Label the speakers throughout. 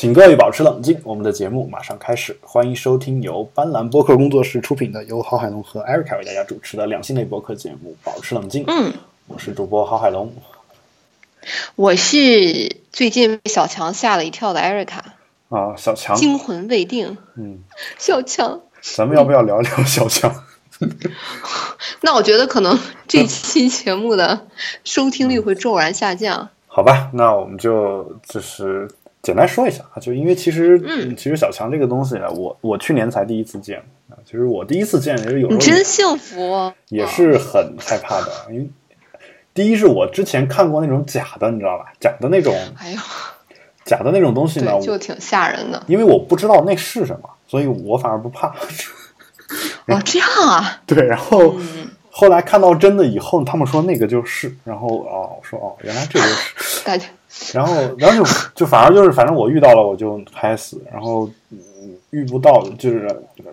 Speaker 1: 请各位保持冷静，我们的节目马上开始。欢迎收听由斑斓播客工作室出品的，由郝海龙和艾瑞卡为大家主持的两性类播客节目《保持冷静》。
Speaker 2: 嗯，
Speaker 1: 我是主播郝海龙。
Speaker 2: 我是最近被小强吓了一跳的艾瑞卡，
Speaker 1: 啊，小强，
Speaker 2: 惊魂未定。
Speaker 1: 嗯，
Speaker 2: 小强，
Speaker 1: 咱们要不要聊聊小强？
Speaker 2: 那我觉得可能这期节目的收听率会骤然下降。
Speaker 1: 好吧，那我们就就是简单说一下啊，就因为其实，
Speaker 2: 嗯
Speaker 1: 其实小强这个东西呢，我我去年才第一次见啊，其实我第一次见，其实有时候
Speaker 2: 你真幸福，
Speaker 1: 也是很害怕的，因为第一是我之前看过那种假的，你知道吧？假的那种
Speaker 2: 哎呦，
Speaker 1: 假的那种东西呢，
Speaker 2: 就挺吓人的。
Speaker 1: 因为我不知道那是什么，所以我反而不怕。
Speaker 2: 哦，这样啊，
Speaker 1: 对，然后
Speaker 2: 嗯，
Speaker 1: 后来看到真的以后，他们说那个就是，然后哦，我说哦，原来这就是，
Speaker 2: 大家
Speaker 1: 然后然后就就反而就是，反正我遇到了我就拍死，然后嗯遇不到就是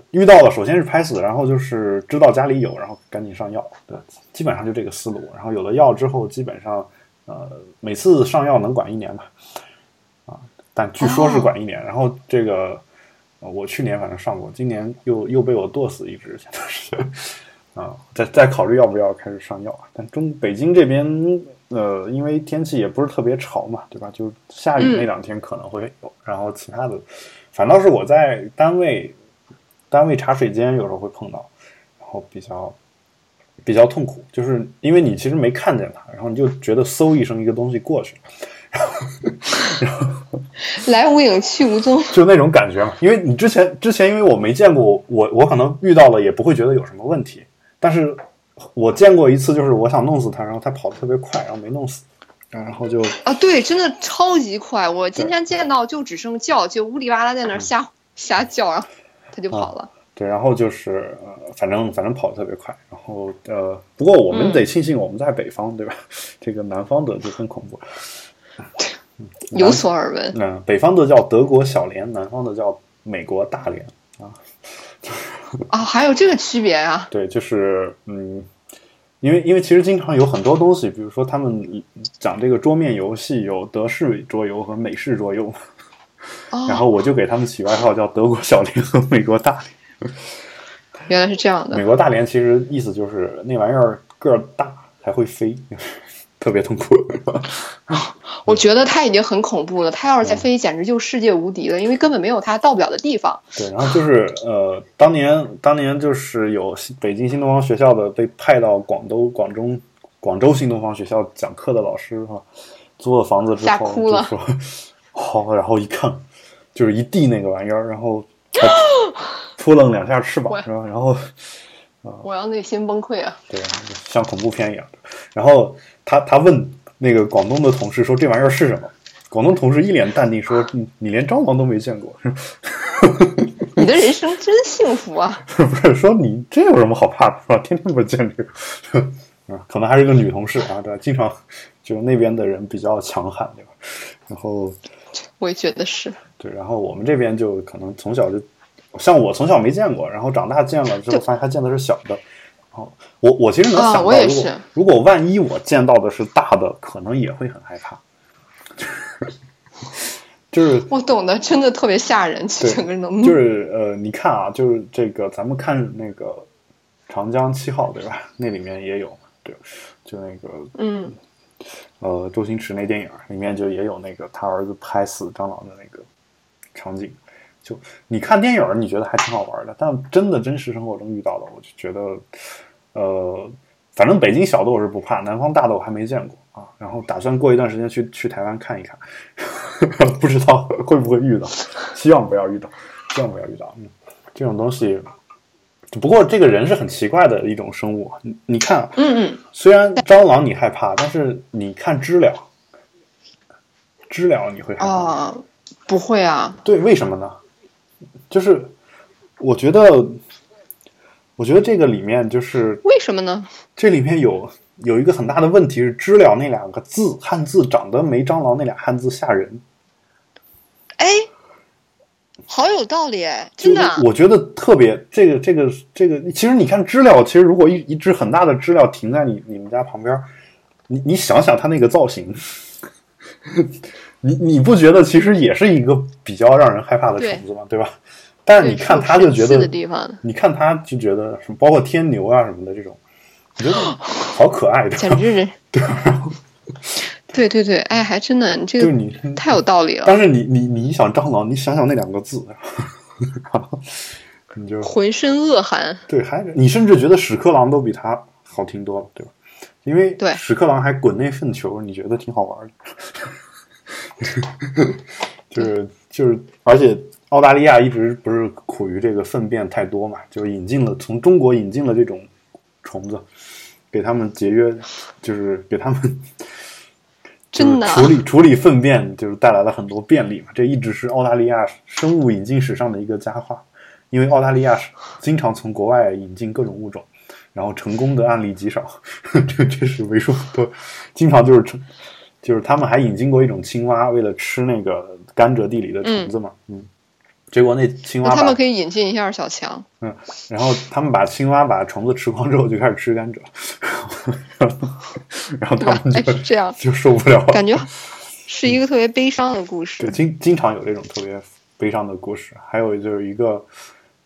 Speaker 1: 遇到了，首先是拍死，然后就是知道家里有，然后赶紧上药，对，基本上就这个思路。然后有了药之后，基本上呃每次上药能管一年吧，啊，但据说是管一年。然后这个呃我去年反正上过，今年又又被我剁死一只，现在是啊，再再考虑要不要开始上药啊。但中北京这边呃，因为天气也不是特别潮嘛，对吧？就下雨
Speaker 2: 嗯
Speaker 1: 那两天可能会有，然后其他的反倒是我在单位单位茶水间有时候会碰到，然后比较比较痛苦，就是因为你其实没看见它，然后你就觉得嗖一声一个东西过去了。
Speaker 2: 来无影去无踪。
Speaker 1: 就那种感觉嘛。因为你之前之前因为我没见过，我我可能遇到了也不会觉得有什么问题，但是我见过一次，就是我想弄死他，然后他跑得特别快，然后没弄死，然后就
Speaker 2: 啊，对，真的超级快。我今天见到就只剩叫，就呜里哇啦在那儿瞎瞎叫，然后他就跑了。
Speaker 1: 对，然后就是呃，反正反正跑得特别快，然后呃，不过我们
Speaker 2: 嗯
Speaker 1: 得庆幸我们在北方，对吧？这个南方的就很恐怖。
Speaker 2: 有所耳闻。
Speaker 1: 嗯、北方的叫德国小连，南方的叫美国大连啊。
Speaker 2: 啊，还有这个区别啊？
Speaker 1: 对，就是嗯，因为因为其实经常有很多东西，比如说他们讲这个桌面游戏有德式桌游和美式桌游，
Speaker 2: 哦，
Speaker 1: 然后我就给他们起外号叫德国小林和美国大连。
Speaker 2: 原来是这样的
Speaker 1: 美。国大连其实意思就是那玩意儿个儿大还会飞，特别痛苦。
Speaker 2: 我觉得他已经很恐怖了，他要是再飞，简直就世界无敌了，因为根本没有他到不了的地方。
Speaker 1: 对，然后就是呃，当年当年就是有新北京新东方学校的被派到广东广中广州新东方学校讲课的老师哈、租了房子之后
Speaker 2: 吓哭了
Speaker 1: 就说好，然后一看就是一地那个玩意儿，然后 扑棱两下翅膀
Speaker 2: 我
Speaker 1: 是吧？然后
Speaker 2: 我要内心崩溃啊！
Speaker 1: 对，像恐怖片一样。然后他他问那个广东的同事说这玩意儿是什么？广东同事一脸淡定说：“你你连蟑螂都没见过，
Speaker 2: 你的人生真幸福啊！
Speaker 1: 不是说你这有什么好怕的，是吧？天天不见这个，啊，可能还是个女同事啊，对吧？经常就那边的人比较强悍，对吧？然后
Speaker 2: 我也觉得是。
Speaker 1: 对，然后我们这边就可能从小就，像我从小没见过，然后长大见了之后，发现他见的是小的。然后我我其实能
Speaker 2: 啊
Speaker 1: 想到，如果如果万一我见到的是大的，可能也会很害怕。就是
Speaker 2: 我懂得，真的特别吓人，
Speaker 1: 对
Speaker 2: 整个人都
Speaker 1: 就是呃，你看啊，就是这个咱们看那个长江七号，对吧？那里面也有，对，就那个
Speaker 2: 嗯，
Speaker 1: 呃，周星驰那电影里面就也有那个他儿子拍死蟑螂的那个场景。就你看电影，你觉得还挺好玩的，但真的真实生活中遇到的，我就觉得，呃，反正北京小的我是不怕，南方大的我还没见过啊。然后打算过一段时间去去台湾看一看，不知道会不会遇到，希望不要遇到，希望不要遇到。嗯，这种东西，不过这个人是很奇怪的一种生物。你你看啊，
Speaker 2: 嗯嗯，
Speaker 1: 虽然蟑螂你害怕，但是你看知了，知了你会害怕吗？
Speaker 2: 啊，不会啊，
Speaker 1: 对，为什么呢？就是我觉得，我觉得这个里面就是
Speaker 2: 为什么呢？
Speaker 1: 这里面有有一个很大的问题是“知了”那两个字汉字长得没蟑螂那俩汉字吓人，
Speaker 2: 哎，好有道理哎，真的啊。
Speaker 1: 我觉得特别这个这个这个，其实你看知了，其实如果一一只很大的知了停在你你们家旁边，你你想想它那个造型，你你不觉得其实也是一个比较让人害怕的虫子吗？对吧？但是你看它就觉得你看它就觉得什么，包括天牛啊什么的这种，我觉得好可爱，
Speaker 2: 简直是
Speaker 1: 对。
Speaker 2: 对对对，哎，还真的，你这
Speaker 1: 个你
Speaker 2: 太有道理了。
Speaker 1: 但是你你你想蟑螂，你想想那两个字，你就
Speaker 2: 浑身恶寒。
Speaker 1: 对，还你甚至觉得屎壳郎都比它好听多了，对吧？因为
Speaker 2: 对
Speaker 1: 屎壳郎还滚那粪球，你觉得挺好玩的。就是就是，而且澳大利亚一直不是苦于这个粪便太多嘛，就引进了从中国引进了这种虫子，给他们节约，就是给他们。
Speaker 2: 真的
Speaker 1: 处理处理粪便就是带来了很多便利嘛，这一直是澳大利亚生物引进史上的一个佳话，因为澳大利亚经常从国外引进各种物种，然后成功的案例极少，这这是为数不多，经常就是成，就是他们还引进过一种青蛙，为了吃那个甘蔗地里的虫子嘛，嗯。结果那青蛙，
Speaker 2: 他们可以引进一下小强。
Speaker 1: 嗯，然后他们把青蛙把虫子吃光之后，就开始吃甘蔗，然后他们就
Speaker 2: 这样
Speaker 1: 就受不了，
Speaker 2: 感觉是一个特别悲伤的故事。
Speaker 1: 对，经经常有这种特别悲伤的故事。还有就是一个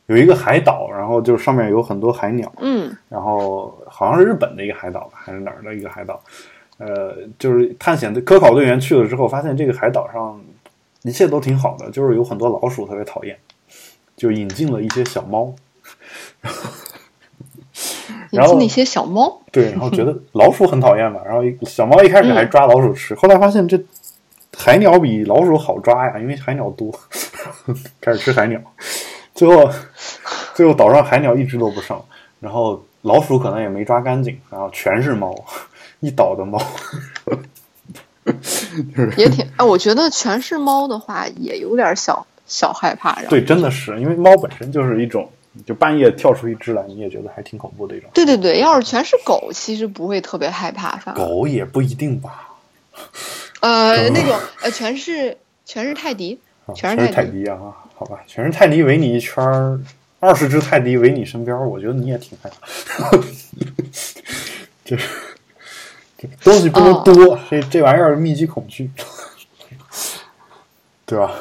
Speaker 1: 有一个海岛，然后就是上面有很多海鸟。
Speaker 2: 嗯，
Speaker 1: 然后好像是日本的一个海岛吧，还是哪儿的一个海岛？呃，就是探险的科考队员去了之后，发现这个海岛上。一切都挺好的，就是有很多老鼠特别讨厌，就引进了一些小猫，
Speaker 2: 引进了一些小猫，
Speaker 1: 对，然后觉得 老鼠很讨厌嘛，然后小猫一开始还抓老鼠吃，后来发现这海鸟比老鼠好抓呀，因为海鸟多，开始吃海鸟，最后最后岛上海鸟一只都不剩，然后老鼠可能也没抓干净，然后全是猫，一岛的猫。
Speaker 2: 也挺哎，我觉得全是猫的话，也有点小小害怕。
Speaker 1: 对，真的是，因为猫本身就是一种，就半夜跳出一只来，你也觉得还挺恐怖的一种。
Speaker 2: 对对对，要是全是狗，其实不会特别害怕。
Speaker 1: 狗也不一定吧。
Speaker 2: 呃，那种呃，全是全是泰迪，
Speaker 1: 全
Speaker 2: 是
Speaker 1: 泰迪啊，好吧，全是泰迪围你一圈儿，二十只泰迪围你身边，我觉得你也挺害怕。就是。东西不能多，这这玩意儿密集恐惧，对吧？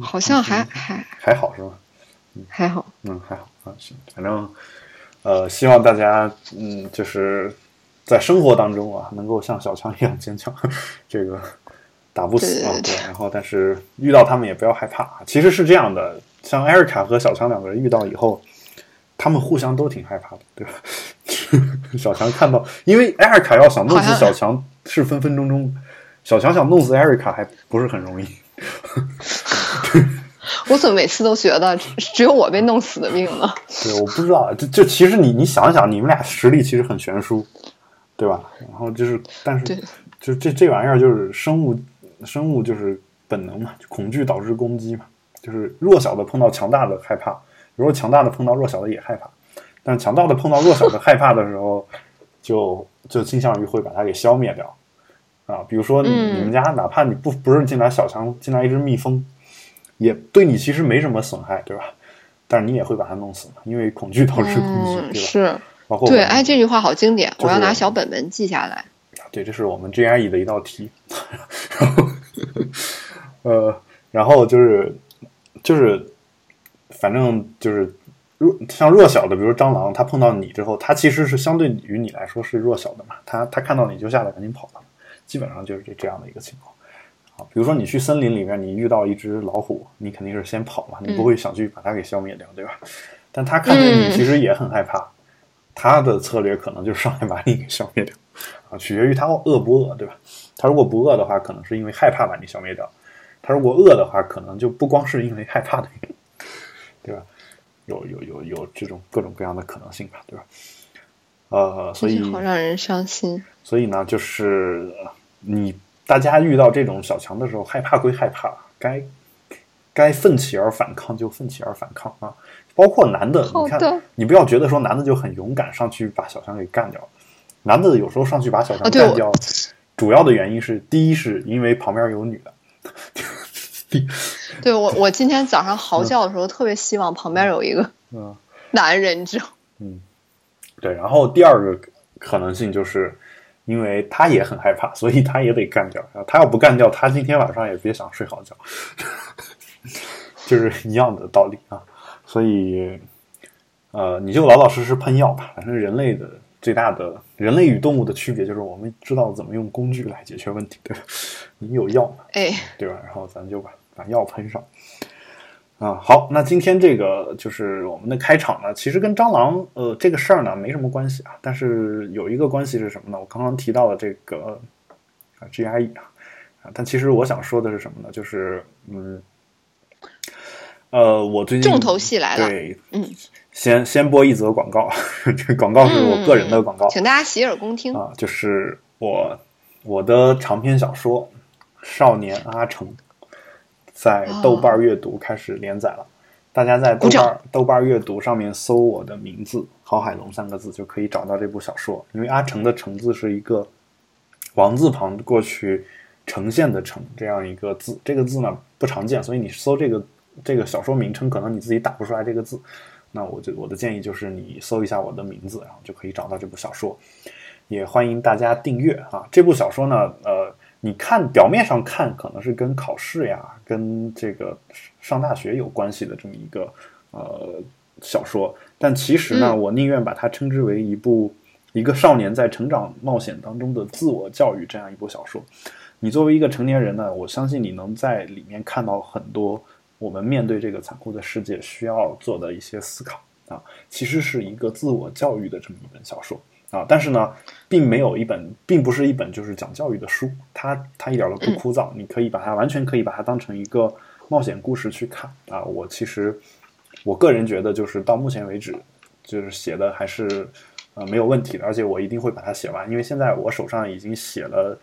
Speaker 2: 好像还还
Speaker 1: 还好是吗？
Speaker 2: 还好，
Speaker 1: 嗯，还好啊，行，反正呃，希望大家嗯，就是在生活当中啊，能够像小强一样坚强，这个打不死啊，
Speaker 2: 对。
Speaker 1: 然后，但是遇到他们也不要害怕。其实是这样的，像艾瑞卡和小强两个人遇到以后，他们互相都挺害怕的，对吧？小强看到，因为艾瑞卡要想弄死小强是分分钟钟，小强想弄死艾瑞卡还不是很容易。
Speaker 2: 我怎么每次都觉得 只有我被弄死的命呢？
Speaker 1: 对，我不知道，就就其实你你想想，你们俩实力其实很悬殊，对吧？然后就是，但是就这这玩意儿就是生物生物就是本能嘛，恐惧导致攻击嘛，就是弱小的碰到强大的害怕，如果强大的碰到弱小的也害怕。但强大的碰到弱小的害怕的时候，就就倾向于会把它给消灭掉，啊，比如说你你们家哪怕你不不是进来小强进来一只蜜蜂，也对你其实没什么损害，对吧？但是你也会把它弄死，因为恐惧导致攻击，对吧？
Speaker 2: 是，
Speaker 1: 包括
Speaker 2: 对，哎，这句话好经典，我要拿小本本记下来。
Speaker 1: 对，这是我们 GRE 的一道题，然后呃，然后就是就是，反正就是。弱像弱小的，比如蟑螂，它碰到你之后，它其实是相对于你来说是弱小的嘛。它它看到你就下来赶紧跑了，基本上就是这这样的一个情况。啊，比如说你去森林里面，你遇到一只老虎，你肯定是先跑嘛，你不会想去把它给消灭掉，对吧？但它看见你其实也很害怕，它的策略可能就是上来把你给消灭掉。啊，取决于它饿不饿，对吧？它如果不饿的话，可能是因为害怕把你消灭掉；它如果饿的话，可能就不光是因为害怕的原因，对吧？有有有有这种各种各样的可能性吧，对吧？呃，所以
Speaker 2: 好让人伤心。
Speaker 1: 所以呢，就是你大家遇到这种小强的时候，害怕归害怕，该该奋起而反抗就奋起而反抗啊！包括男的，你看，你不要觉得说男的就很勇敢，上去把小强给干掉。男的有时候上去把小强干掉，主要的原因是，第一是因为旁边有女的。
Speaker 2: 对我，我今天早上嚎叫的时候，特别希望旁边有一个男人，你知道？
Speaker 1: 嗯，对。然后第二个可能性就是，因为他也很害怕，所以他也得干掉。他要不干掉，他今天晚上也别想睡好觉，就是一样的道理啊。所以，呃，你就老老实实喷药吧。反正人类的最大的人类与动物的区别就是我们知道怎么用工具来解决问题，对吧？你有药嘛？
Speaker 2: 哎，
Speaker 1: 对吧？然后咱就把把药喷上。啊，好，那今天这个就是我们的开场呢，其实跟蟑螂呃这个事儿呢没什么关系啊，但是有一个关系是什么呢？我刚刚提到了这个啊 GIE 啊，啊，但其实我想说的是什么呢？就是嗯，呃，我最近
Speaker 2: 重头戏来了，
Speaker 1: 对，
Speaker 2: 嗯，
Speaker 1: 先先播一则广告，这个广告是我个人的广告，
Speaker 2: 请大家洗耳恭听
Speaker 1: 啊，就是我我的长篇小说《少年阿成》。在豆瓣阅读开始连载了，大家在豆瓣豆瓣阅读上面搜我的名字“郝海龙”三个字就可以找到这部小说。因为阿成的“成”字是一个王字旁过去呈现的“呈”这样一个字，这个字呢不常见，所以你搜这个这个小说名称，可能你自己打不出来这个字。那我就我的建议就是你搜一下我的名字，然后就可以找到这部小说。也欢迎大家订阅啊！这部小说呢，呃。你看表面上看可能是跟考试呀、跟这个上大学有关系的这么一个呃小说，但其实呢，我宁愿把它称之为一部一个少年在成长冒险当中的自我教育这样一部小说。你作为一个成年人呢，我相信你能在里面看到很多我们面对这个残酷的世界需要做的一些思考啊，其实是一个自我教育的这么一本小说。啊，但是呢，并没有一本，并不是一本就是讲教育的书，它它一点都不枯燥，你可以把它完全可以把它当成一个冒险故事去看啊。我其实我个人觉得，就是到目前为止，就是写的还是呃没有问题的，而且我一定会把它写完，因为现在我手上已经写了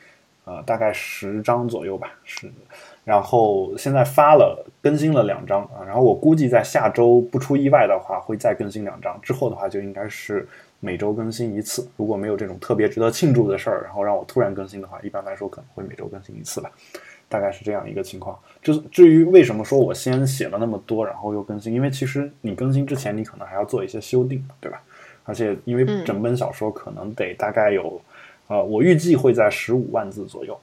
Speaker 1: 呃大概十章左右吧，是，然后现在发了更新了两章啊，然后我估计在下周不出意外的话，会再更新两章，之后的话就应该是。每周更新一次，如果没有这种特别值得庆祝的事儿，然后让我突然更新的话，一般来说可能会每周更新一次吧，大概是这样一个情况。至至于为什么说我先写了那么多，然后又更新，因为其实你更新之前，你可能还要做一些修订，对吧？而且因为整本小说可能得大概有，呃，我预计会在十五万字左右，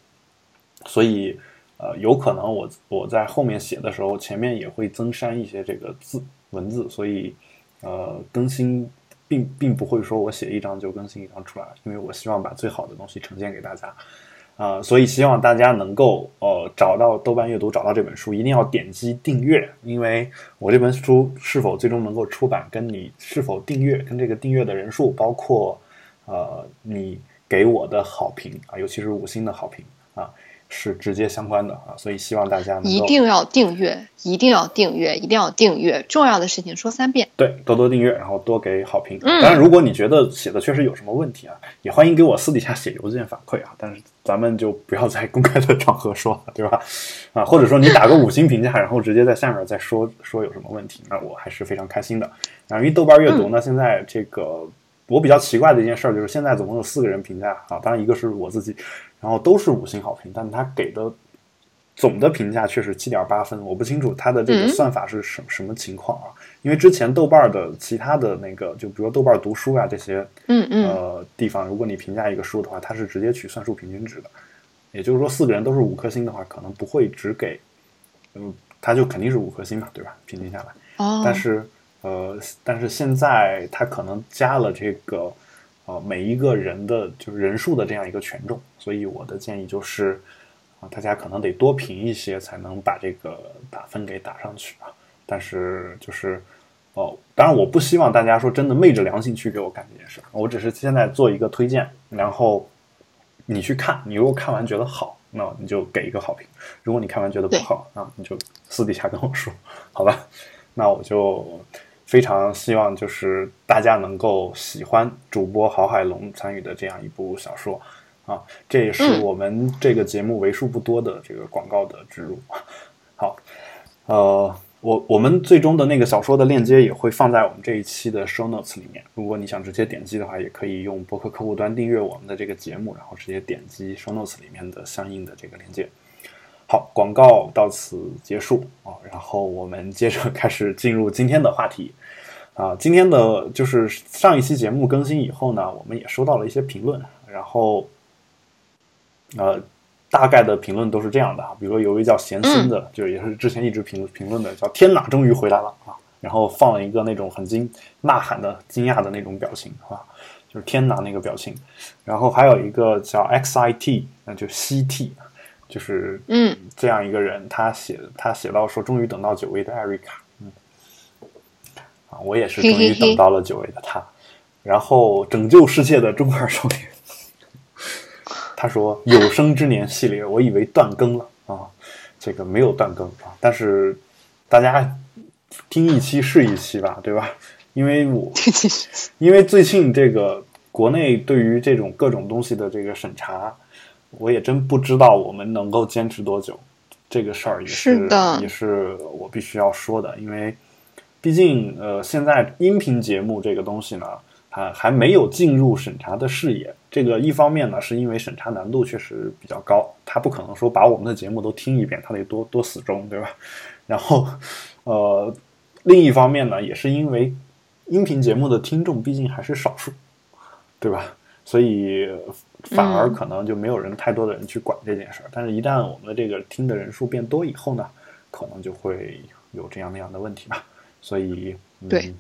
Speaker 1: 所以呃，有可能我我在后面写的时候，前面也会增删一些这个字文字，所以呃，更新。并并不会说我写一张就更新一张出来，因为我希望把最好的东西呈现给大家，啊，所以希望大家能够呃找到豆瓣阅读，找到这本书，一定要点击订阅，因为我这本书是否最终能够出版，跟你是否订阅，跟这个订阅的人数，包括呃你给我的好评啊，尤其是五星的好评啊。是直接相关的啊，所以希望大家
Speaker 2: 一定要订阅，一定要订阅，一定要订阅。重要的事情说三遍，
Speaker 1: 对，多多订阅，然后多给好评。当然，如果你觉得写的确实有什么问题啊，也欢迎给我私底下写邮件反馈啊。但是咱们就不要在公开的场合说了，对吧？啊，或者说你打个五星评价，然后直接在下面再说说有什么问题，那我还是非常开心的。啊，因为豆瓣阅读呢，现在这个我比较奇怪的一件事就是现在总共有四个人评价啊，当然一个是我自己。然后都是五星好评，但他给的总的评价却是七点八分。我不清楚他的这个算法是什什么情况啊？因为之前豆瓣的其他的那个，就比如豆瓣读书啊这些，
Speaker 2: 嗯嗯，
Speaker 1: 呃地方，如果你评价一个书的话，它是直接取算术平均值的。也就是说，四个人都是五颗星的话，可能不会只给，嗯，他就肯定是五颗星嘛，对吧？平均下来。
Speaker 2: 哦。
Speaker 1: 但是，呃，但是现在它可能加了这个。呃，每一个人的就是人数的这样一个权重，所以我的建议就是，啊，大家可能得多评一些，才能把这个打分给打上去啊。但是就是，哦，当然我不希望大家说真的昧着良心去给我干这件事，我只是现在做一个推荐，然后你去看，你如果看完觉得好，那你就给一个好评；如果你看完觉得不好，那，你就私底下跟我说，好吧？那我就。非常希望就是大家能够喜欢主播郝海龙参与的这样一部小说啊，这也是我们这个节目为数不多的这个广告的植入。好，呃，我我们最终的那个小说的链接也会放在我们这一期的 show notes 里面。如果你想直接点击的话，也可以用博客客户端订阅我们的这个节目，然后直接点击 show notes 里面的相应的这个链接。好，广告到此结束啊，然后我们接着开始进入今天的话题啊。今天的就是上一期节目更新以后呢，我们也收到了一些评论，然后呃，大概的评论都是这样的啊，比如说有一位叫贤孙的，就是也是之前一直评评论的，叫天哪，终于回来了啊，然后放了一个那种很惊呐喊的惊讶的那种表情啊，就是天哪那个表情，然后还有一个叫 XIT，那就 CT，就是
Speaker 2: 嗯。
Speaker 1: 这样一个人，他写他写到说，终于等到久违的艾瑞卡，嗯，啊，我也是终于等到了久违的他，然后拯救世界的中二少年。他说：“有生之年系列，我以为断更了。啊，这个没有断更啊，但是大家听一期是一期吧，对吧？因为我 因为最近这个国内对于这种各种东西的这个审查，我也真不知道我们能够坚持多久。这个事儿也
Speaker 2: 是的，
Speaker 1: 也是我必须要说的，因为毕竟呃，现在音频节目这个东西呢。”还，还没有进入审查的视野。这个一方面呢，是因为审查难度确实比较高，他不可能说把我们的节目都听一遍，他得多多死忠，对吧？然后，呃，另一方面呢，也是因为音频节目的听众毕竟还是少数，对吧？所以反而可能就没有人太多的人去管这件事儿。但是，一旦我们的这个听的人数变多以后呢，可能就会有这样那样的问题吧。所以，
Speaker 2: 对。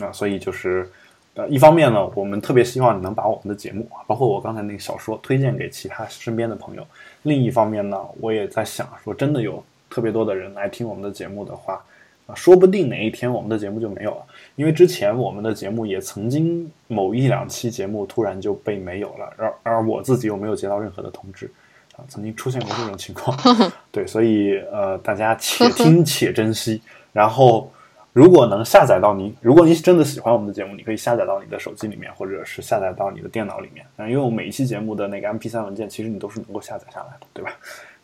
Speaker 1: 那所以就是，呃，一方面呢，我们特别希望你能把我们的节目，包括我刚才那个小说，推荐给其他身边的朋友。另一方面呢，我也在想，说真的有特别多的人来听我们的节目的话，啊，说不定哪一天我们的节目就没有了。因为之前我们的节目也曾经某一两期节目突然就被没有了，而而我自己又没有接到任何的通知，啊，曾经出现过这种情况。对，所以呃，大家且听 且珍惜，然后。如果能下载到你，如果你真的喜欢我们的节目，你可以下载到你的手机里面，或者是下载到你的电脑里面。因为我每一期节目的那个 MP3 文件，其实你都是能够下载下来的，对吧？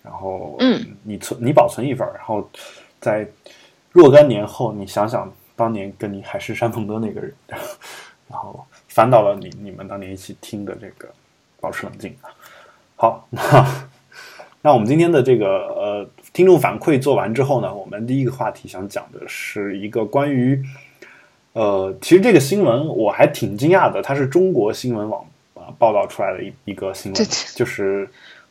Speaker 1: 然后，
Speaker 2: 嗯，
Speaker 1: 你存你保存一份，然后在若干年后，你想想当年跟你海誓山盟的那个人，然后翻到了你你们当年一起听的这个，保持冷静啊。好，那那我们今天的这个呃。听众反馈做完之后呢，我们第一个话题想讲的是一个关于，呃，其实这个新闻我还挺惊讶的，它是中国新闻网啊报道出来的一一个新闻，就是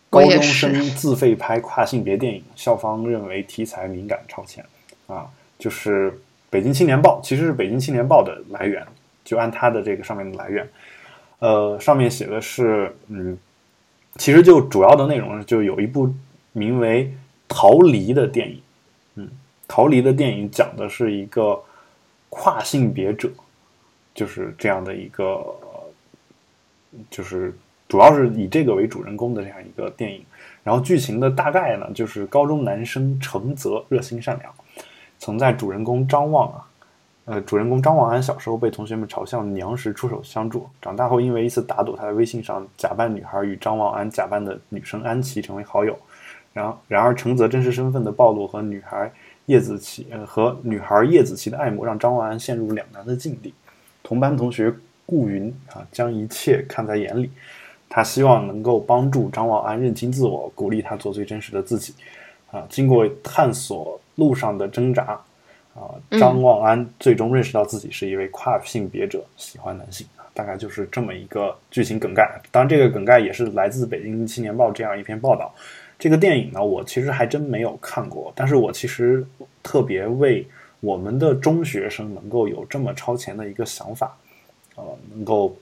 Speaker 1: 高中生自费拍跨性别电影，校方认为题材敏感超前啊，就是北京青年报，其实是北京青年报的来源，就按它的这个上面的来源，呃，上面写的是，嗯，其实就主要的内容就有一部名为。逃离的电影，嗯，逃离的电影讲的是一个跨性别者，就是这样的一个，就是主要是以这个为主人公的这样一个电影。然后剧情的大概呢，就是高中男生承泽热心善良，曾在主人公张望啊，呃，主人公张望安小时候被同学们嘲笑娘时出手相助，长大后因为一次打赌，他在微信上假扮女孩与张望安假扮的女生安琪成为好友。然然而，程泽真实身份的暴露和女孩叶子琪呃和女孩叶子琪的爱慕，让张望安陷入两难的境地。同班同学顾云啊，将一切看在眼里。他希望能够帮助张望安认清自我，鼓励他做最真实的自己。啊，经过探索路上的挣扎，啊，张望安最终认识到自己是一位跨性别者，喜欢男性。大概就是这么一个剧情梗概。当然，这个梗概也是来自《北京青年报》这样一篇报道。这个电影呢，我其实还真没有看过，但是我其实特别为我们的中学生能够有这么超前的一个想法，呃，能够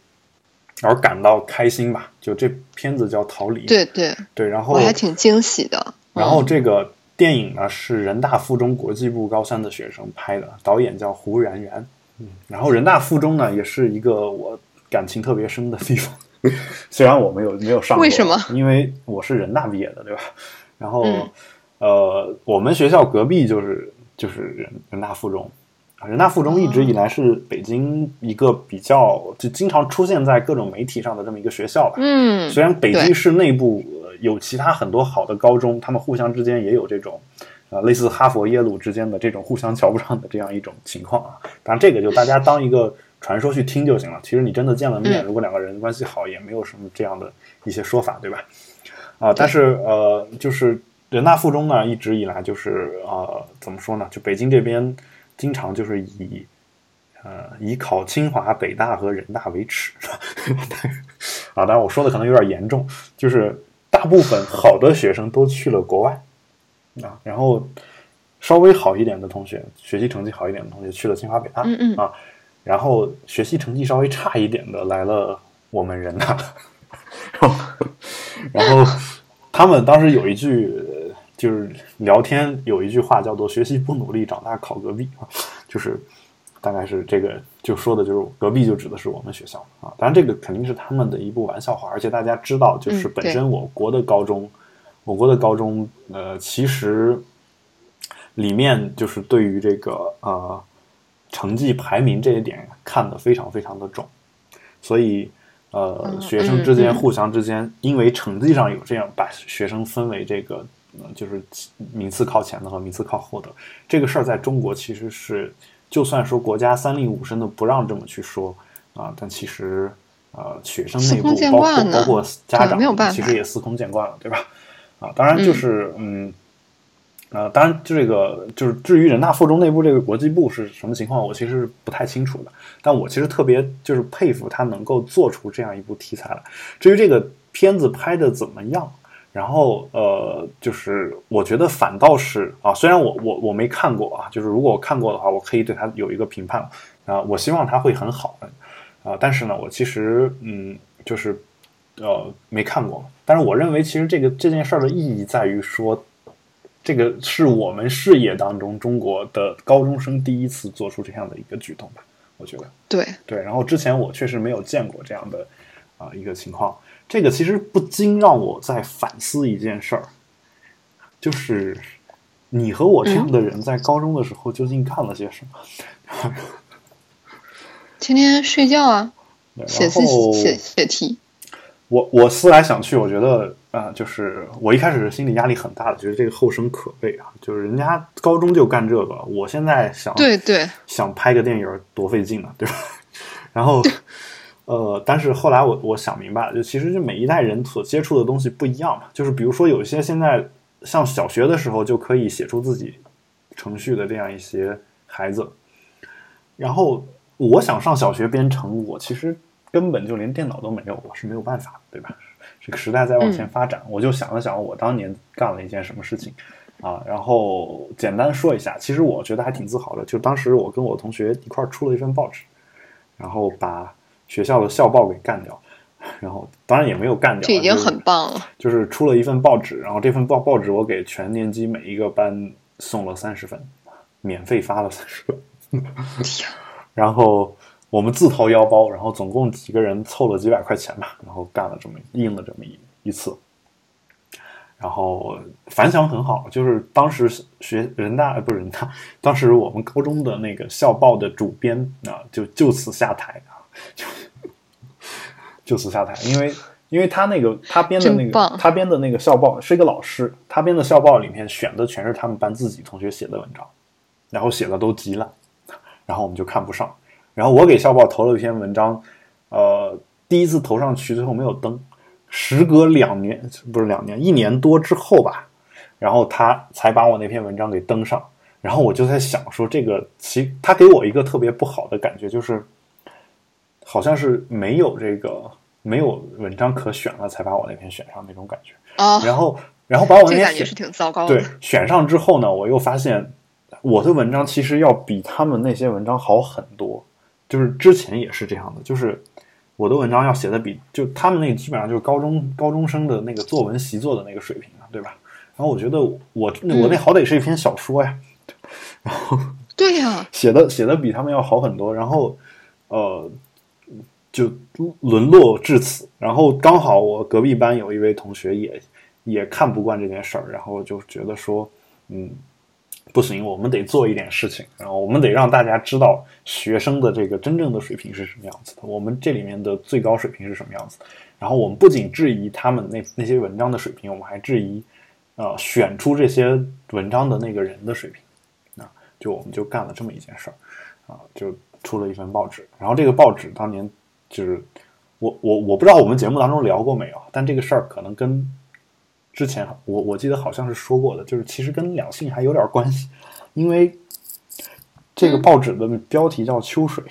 Speaker 1: 而感到开心吧。就这片子叫《逃离》，
Speaker 2: 对对
Speaker 1: 对，然后
Speaker 2: 我还挺惊喜的。
Speaker 1: 然后这个电影呢是人大附中国际部高三的学生拍的，导演叫胡然然。嗯，然后人大附中呢也是一个我感情特别深的地方。虽然我没有没有上过，
Speaker 2: 为什么？
Speaker 1: 因为我是人大毕业的，对吧？然后，呃，我们学校隔壁就是就是人人大附中，人大附中一直以来是北京一个比较就经常出现在各种媒体上的这么一个学校吧。
Speaker 2: 嗯，
Speaker 1: 虽然北京市内部有其他很多好的高中，他们互相之间也有这种呃类似哈佛耶鲁之间的这种互相瞧不上的这样一种情况啊。当然，这个就大家当一个。传说去听就行了。其实你真的见了面，如果两个人关系好，也没有什么这样的一些说法，对吧？啊，但是呃，就是人大附中呢，一直以来就是呃，怎么说呢？就北京这边经常就是以呃以考清华、北大和人大为耻，啊，当然我说的可能有点严重，就是大部分好的学生都去了国外。啊，然后稍微好一点的同学，学习成绩好一点的同学去了清华北大，
Speaker 2: 嗯嗯。
Speaker 1: 啊，然后学习成绩稍微差一点的来了我们人大，然后他们当时有一句呃就是聊天有一句话叫做“学习不努力，长大考隔壁”，啊，就是大概是这个就说的就是隔壁就指的是我们学校啊，当然这个肯定是他们的一部玩笑话，而且大家知道，就是
Speaker 2: 嗯
Speaker 1: 本身我国的高中，我国的高中呃其实里面就是对于这个呃成绩排名这一点看得非常非常的重，所以呃
Speaker 2: 嗯
Speaker 1: 学生之间互相之间因为成绩上有这样把学生分为这个。呃就是名次靠前的和名次靠后的这个事儿，在中国其实是，就算说国家三令五申的不让这么去说啊，但其实呃学生内部包括包括家长其实也司空见惯了，对吧？啊，当然就是嗯。呃，当然，就这个就是至于人大附中内部这个国际部是什么情况，我其实是不太清楚的。但我其实特别就是佩服他能够做出这样一部题材来。至于这个片子拍的怎么样，然后呃，就是我觉得反倒是啊，虽然我我我没看过啊，就是如果我看过的话，我可以对他有一个评判啊，我希望他会很好的啊，但是呢，我其实嗯，就是呃没看过，但是我认为其实这个这件事儿的意义在于说。这个是我们视野当中中国的高中生第一次做出这样的一个举动吧，我觉得
Speaker 2: 对，
Speaker 1: 对。然后之前我确实没有见过这样的啊、一个情况，这个其实不禁让我在反思一件事儿，就是你和我这样的人在高中的时候究竟干了些什么？
Speaker 2: 天天睡觉啊，写字写写题，
Speaker 1: 我我思来想去，我觉得啊、就是我一开始心理压力很大的，觉得这个后生可畏啊，就是人家高中就干这个，我现在想
Speaker 2: 对对，
Speaker 1: 想拍个电影多费劲啊，对吧？然后呃，但是后来我我想明白了，就其实就每一代人所接触的东西不一样嘛，就是比如说有一些现在像小学的时候就可以写出自己程序的这样一些孩子，然后我想上小学编程，我其实根本就连电脑都没有，我是没有办法，对吧？这个时代在往前发展，我就想了想我当年干了一件什么事情啊，然后简单说一下，其实我觉得还挺自豪的，就当时我跟我同学一块儿出了一份报纸，然后把学校的校报给干掉，然后当然也没有干掉，
Speaker 2: 这已经很棒了。
Speaker 1: 就是出了一份报纸，然后这份报报纸我给全年级每一个班送了三十份，免费发了三十份，然后我们自掏腰包，然后总共几个人凑了几百块钱吧，然后干了这么印了这么一一次，然后反响很好，就是当时学人大呃不是人大，当时我们高中的那个校报的主编啊，就就此下台。啊，就就此下台，因为因为他那个他编的那个他编的那个校报是一个老师，他编的校报里面选的全是他们班自己同学写的文章，然后写的都极烂，然后我们就看不上，然后我给校报投了一篇文章，呃，第一次投上去，最后没有登，时隔两年不是两年，一年多之后吧，然后他才把我那篇文章给登上，然后我就在想说，这个其他给我一个特别不好的感觉，就是好像是没有这个没有文章可选了，才把我那篇选上那种感觉。
Speaker 2: 哦，
Speaker 1: 然后，然后把我那篇
Speaker 2: 是挺糟糕
Speaker 1: 对
Speaker 2: 的。
Speaker 1: 选上之后呢，我又发现我的文章其实要比他们那些文章好很多。就是之前也是这样的，就是我的文章要写的比就他们那个基本上就是高中高中生的那个作文习作的那个水平啊，对吧？然后我觉得我我那好歹是一篇小说呀，然后
Speaker 2: 对呀、
Speaker 1: 写的写的比他们要好很多，然后呃，就沦落至此。然后刚好我隔壁班有一位同学也也看不惯这件事儿，然后就觉得说，嗯，不行，我们得做一点事情，然后我们得让大家知道学生的这个真正的水平是什么样子的，我们这里面的最高水平是什么样子。然后我们不仅质疑他们那那些文章的水平，我们还质疑呃选出这些文章的那个人的水平。啊，就我们就干了这么一件事儿，啊，就出了一份报纸。然后这个报纸当年就是我我我不知道我们节目当中聊过没有，但这个事儿可能跟之前我我记得好像是说过的，就是其实跟两性还有点关系，因为这个报纸的标题叫《秋水》，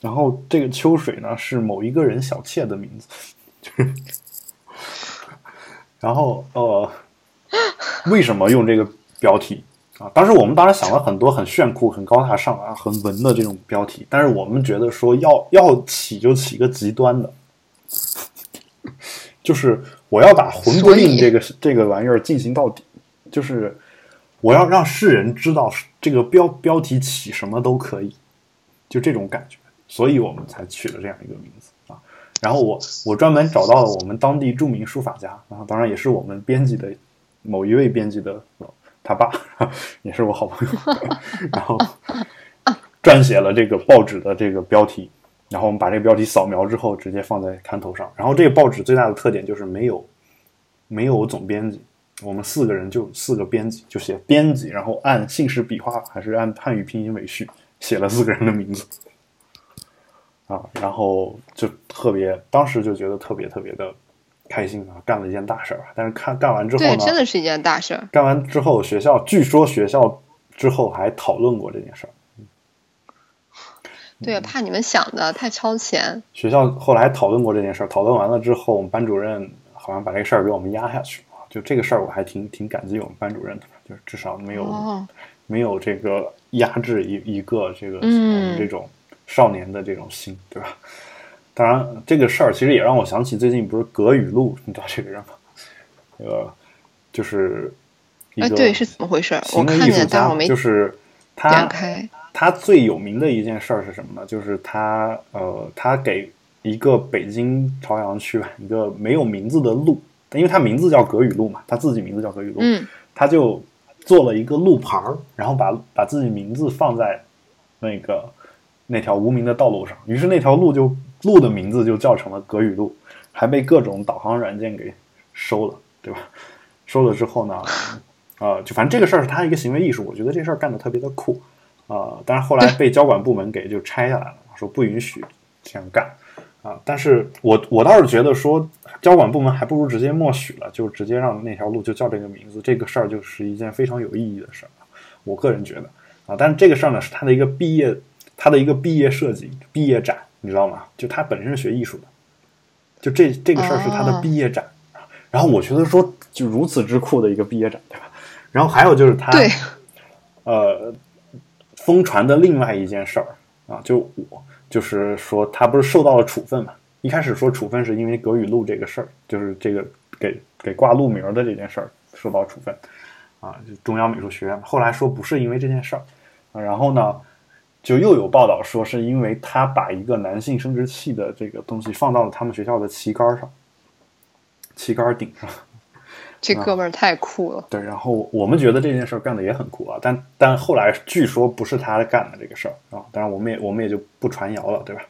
Speaker 1: 然后这个秋水呢是某一个人小妾的名字，就是，然后呃，为什么用这个标题啊？当时我们当然想了很多很炫酷、很高大上啊、很文的这种标题，但是我们觉得说要要起就起个极端的，就是我要把魂不
Speaker 2: 所以
Speaker 1: 吝这个这个玩意儿进行到底，就是我要让世人知道这个标标题起什么都可以，就这种感觉，所以我们才取了这样一个名字啊。然后我我专门找到了我们当地著名书法家，然后当然也是我们编辑的某一位编辑的呃他爸，也是我好朋友，然后撰写了这个报纸的这个标题，然后我们把这个标题扫描之后直接放在刊头上。然后这个报纸最大的特点就是没有没有总编辑，我们四个人就四个编辑，就写编辑，然后按姓氏笔画还是按汉语拼音尾序写了四个人的名字。啊，然后就特别，当时就觉得特别特别的开心啊，干了一件大事儿。但是看干完之后
Speaker 2: 对，
Speaker 1: 呢，
Speaker 2: 真的是一件大事儿。
Speaker 1: 干完之后，学校据说学校之后还讨论过这件事儿。
Speaker 2: 对，怕你们想的太超前。
Speaker 1: 学校后来讨论过这件事儿，讨论完了之后，我们班主任好像把这个事儿给我们压下去了。就这个事儿，我还挺挺感激我们班主任的，就是至少没有、
Speaker 2: 哦，
Speaker 1: 没有这个压制一一个这个
Speaker 2: 嗯
Speaker 1: 这种少年的这种心，对吧？当然，这个事儿其实也让我想起最近不是葛雨露，你知道这个人吗？这个就是一
Speaker 2: 哎，
Speaker 1: 个
Speaker 2: 对，是怎么回事儿？我看见，但
Speaker 1: 家
Speaker 2: 我，没
Speaker 1: 就是他。他最有名的一件事儿是什么呢？就是他呃，他给一个北京朝阳区吧，一个没有名字的路，因为他名字叫葛雨露嘛，他自己名字叫葛雨露，
Speaker 2: 嗯，
Speaker 1: 他就做了一个路牌儿，然后把把自己名字放在那个那条无名的道路上，于是那条路就路的名字就叫成了格雨路，还被各种导航软件给收了，对吧？收了之后呢，呃，就反正这个事儿是他一个行为艺术，我觉得这事儿干的特别的酷，啊，但是后来被交管部门给就拆下来了，说不允许这样干。啊，但是我我倒是觉得说，交管部门还不如直接默许了，就直接让那条路就叫这个名字，这个事儿就是一件非常有意义的事儿。我个人觉得啊，但是这个事儿呢是他的一个毕业，他的一个毕业设计、毕业展，你知道吗？就他本身是学艺术的，就这这个事儿是他的
Speaker 2: 哦
Speaker 1: 毕业展。然后我觉得说，就如此之酷的一个毕业展，对吧？然后还有就是他，呃，疯传的另外一件事儿啊，就我就是说他不是受到了处分嘛？一开始说处分是因为葛雨露这个事儿，就是这个给给挂路名儿的这件事儿受到处分啊，就中央美术学院。后来说不是因为这件事儿啊，然后呢，就又有报道说是因为他把一个男性生殖器的这个东西放到了他们学校的旗杆上，旗杆顶上。
Speaker 2: 这哥们儿太酷了。
Speaker 1: 对，然后我们觉得这件事儿干的也很酷啊，但但后来据说不是他干的这个事儿啊，当然我们也我们也就不传谣了，对吧？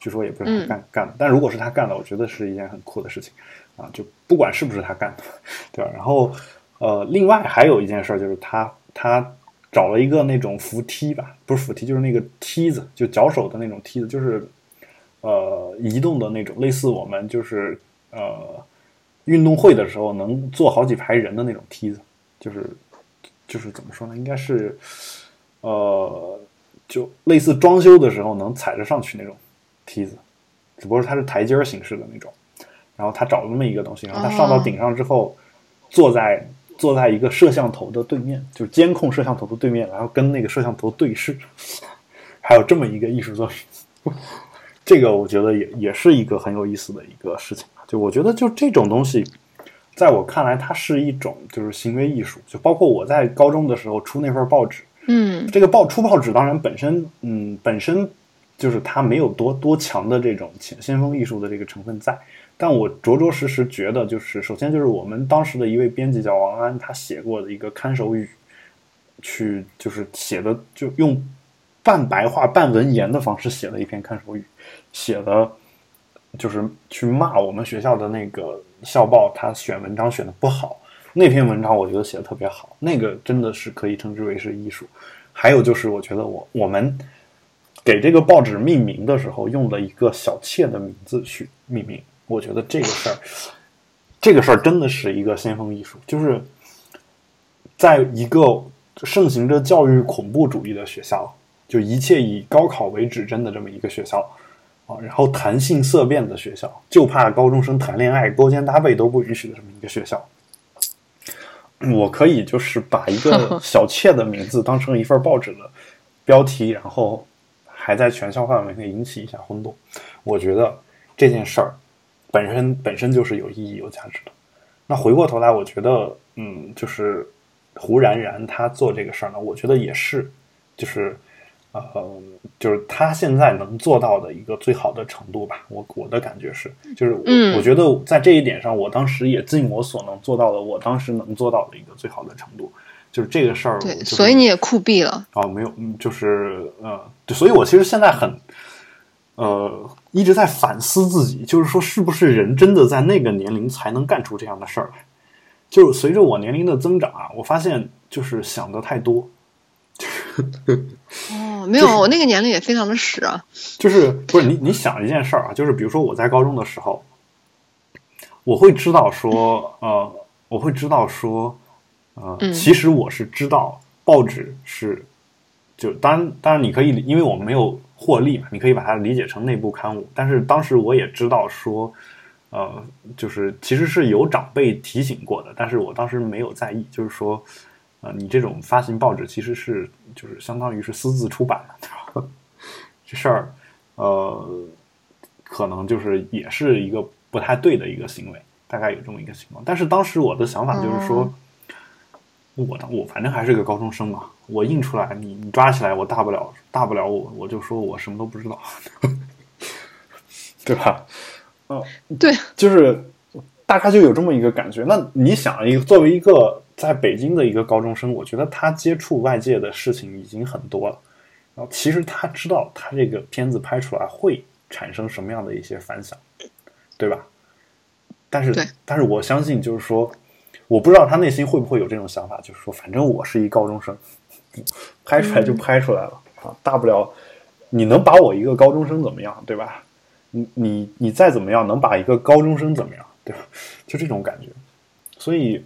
Speaker 1: 据说也不是他干、干的，但如果是他干的，我觉得是一件很酷的事情啊，就不管是不是他干的，对吧？然后呃，另外还有一件事儿就是他他找了一个那种扶梯吧，不是扶梯，就是那个梯子，就脚手的那种梯子，就是呃移动的那种，类似我们就是呃。运动会的时候能坐好几排人的那种梯子，就是就是怎么说呢？应该是呃，就类似装修的时候能踩着上去那种梯子，只不过它是台阶形式的那种。然后他找了那么一个东西，然后他上到顶上之后，坐在坐在一个摄像头的对面，就是监控摄像头的对面，然后跟那个摄像头对视，还有这么一个艺术作品。这个我觉得也也是一个很有意思的一个事情。就我觉得，就这种东西，在我看来，它是一种就是行为艺术。就包括我在高中的时候出那份报纸，
Speaker 2: 嗯，
Speaker 1: 这个报出报纸当然本身，嗯，本身就是它没有多多强的这种先先锋艺术的这个成分在。但我着着实实觉得，就是首先就是我们当时的一位编辑叫王安，他写过的一个看守语，去就是写的就用半白话半文言的方式写了一篇看守语，写的。就是去骂我们学校的那个校报，他选文章选的不好。那篇文章我觉得写的特别好，那个真的是可以称之为是艺术。还有就是，我觉得我我们给这个报纸命名的时候，用了一个小妾的名字去命名，我觉得这个事儿，这个事儿真的是一个先锋艺术。就是在一个盛行着教育恐怖主义的学校，就一切以高考为指针的这么一个学校。啊，然后谈性色变的学校，就怕高中生谈恋爱勾肩搭背都不允许的这么一个学校。我可以就是把一个 小妾的名字当成一份报纸的标题，然后还在全校范围内引起一下轰动。我觉得这件事儿本身本身就是有意义、有价值的。那回过头来，我觉得，嗯，就是胡然然他做这个事儿呢，我觉得也是，就是。呃，就是他现在能做到的一个最好的程度吧，我我的感觉是，就是我觉得在这一点上，我当时也尽我所能做到了，我当时能做到的一个最好的程度，就是这个事儿。
Speaker 2: 对，所以你也酷毙了。
Speaker 1: 哦，没有，嗯，就是呃，所以我其实现在很，呃，一直在反思自己，就是说，是不是人真的在那个年龄才能干出这样的事儿来？就是随着我年龄的增长啊，我发现就是想的太多。
Speaker 2: 哦，没有，我那个年龄也非常的屎啊。
Speaker 1: 就是不是你？你想一件事儿啊，就是比如说我在高中的时候，我会知道说，呃，我会知道说，呃，其实我是知道报纸是，就当然当然你可以，因为我们没有获利嘛，你可以把它理解成内部刊物。但是当时我也知道说，呃，就是其实是有长辈提醒过的，但是我当时没有在意，就是说。呃，你这种发行报纸其实是就是相当于是私自出版的，这事儿，呃，可能就是也是一个不太对的一个行为，大概有这么一个情况。但是当时我的想法就是说，我我反正还是个高中生嘛，我印出来，你你抓起来，我大不了大不了我我就说我什么都不知道，对吧？嗯，
Speaker 2: 对，
Speaker 1: 就是大概就有这么一个感觉。那你想，一个作为一个。在北京的一个高中生，我觉得他接触外界的事情已经很多了。然后，其实他知道他这个片子拍出来会产生什么样的一些反响，对吧？但是，但是我相信，就是说，我不知道他内心会不会有这种想法，就是说，反正我是一高中生，拍出来就拍出来了啊，大不了你能把我一个高中生怎么样，对吧？你你你再怎么样，能把一个高中生怎么样，对吧？就这种感觉，所以。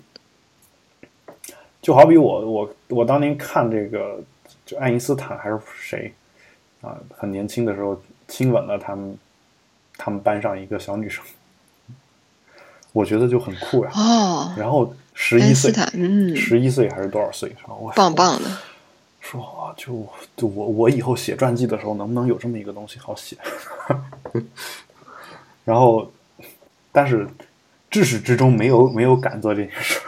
Speaker 1: 就好比我我我当年看这个，就爱因斯坦还是谁啊，很年轻的时候亲吻了他们他们班上一个小女生，我觉得就很酷呀。
Speaker 2: 哦。
Speaker 1: 然后十一岁，
Speaker 2: 嗯，
Speaker 1: 十一岁还是多少岁？
Speaker 2: 我棒棒的。
Speaker 1: 说就就我我以后写传记的时候，能不能有这么一个东西好写？然后，但是至始至终没有没有敢做这件事。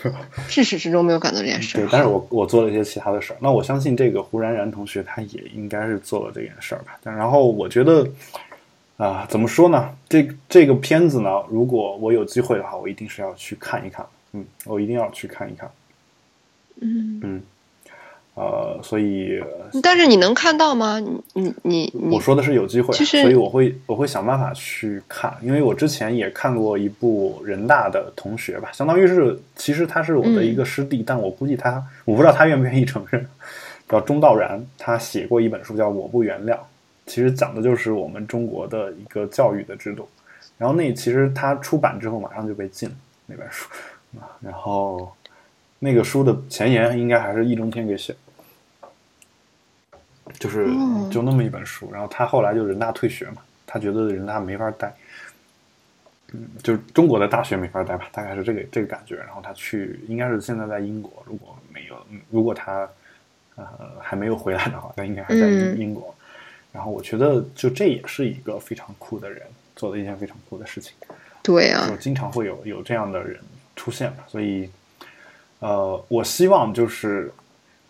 Speaker 2: 至始至终没有感到这件事。
Speaker 1: 对，但是我我做了一些其他的事儿。那我相信这个胡然然同学他也应该是做了这件事儿吧。然后我觉得啊，怎么说呢？这这个片子呢，如果我有机会的话，我一定是要去看一看。嗯，我一定要去看一看。
Speaker 2: 嗯
Speaker 1: 嗯。呃，所以，
Speaker 2: 但是你能看到吗？你你你，
Speaker 1: 我说的是有机会，所以我会我会想办法去看，因为我之前也看过一部人大的同学吧，相当于是其实他是我的一个师弟，但我估计他我不知道他愿不愿意承认，叫钟道然，他写过一本书叫《我不原谅》，其实讲的就是我们中国的一个教育的制度，然后那其实他出版之后马上就被禁了那本书啊，然后那个书的前言应该还是易中天给写。就是就那么一本书，然后他后来就人大退学嘛，他觉得人大没法待，嗯，就是中国的大学没法待吧，大概是这个这个感觉。然后他去，应该是现在在英国，如果没有，如果他呃还没有回来的话，他应该还在英国。然后我觉得，就这也是一个非常酷的人做的一件非常酷的事情。
Speaker 2: 对啊，
Speaker 1: 就经常会有有这样的人出现吧，所以呃，我希望就是。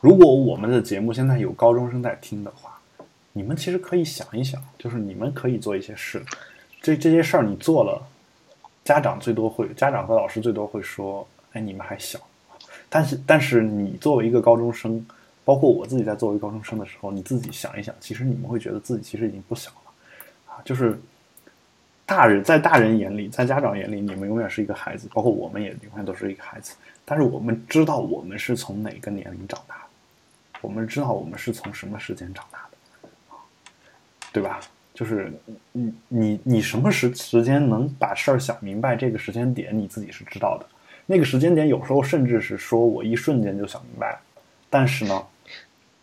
Speaker 1: 如果我们的节目现在有高中生在听的话，你们其实可以想一想，就是你们可以做一些事，这这些事儿你做了，家长最多会，家长和老师最多会说，哎，你们还小。但是，但是你作为一个高中生，包括我自己在作为高中生的时候，你自己想一想，其实你们会觉得自己其实已经不小了，啊，就是大人在大人眼里，在家长眼里，你们永远是一个孩子，包括我们也永远都是一个孩子。但是我们知道我们是从哪个年龄长大的。我们知道我们是从什么时间长大的，对吧？就是你你你什么时时间能把事儿想明白？这个时间点你自己是知道的。那个时间点有时候甚至是说我一瞬间就想明白了。但是呢，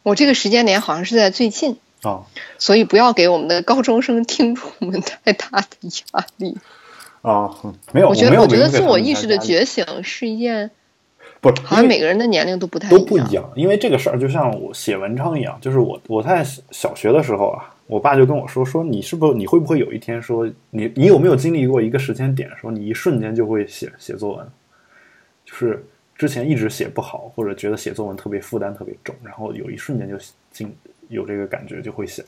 Speaker 2: 我这个时间点好像是在最近
Speaker 1: 啊，
Speaker 2: 所以不要给我们的高中生听众们太大的压力。
Speaker 1: 啊，没有，
Speaker 2: 我觉得，我觉得自我意识的觉醒是一件，
Speaker 1: 不是
Speaker 2: 好像每个人的年龄都不太
Speaker 1: 都。不一样，因为这个事儿就像我写文章一样，就是我我在小小学的时候啊，我爸就跟我说说你是不是你会不会有一天说你你有没有经历过一个时间点，说你一瞬间就会写写作文，就是之前一直写不好，或者觉得写作文特别负担特别重，然后有一瞬间就进有这个感觉就会写。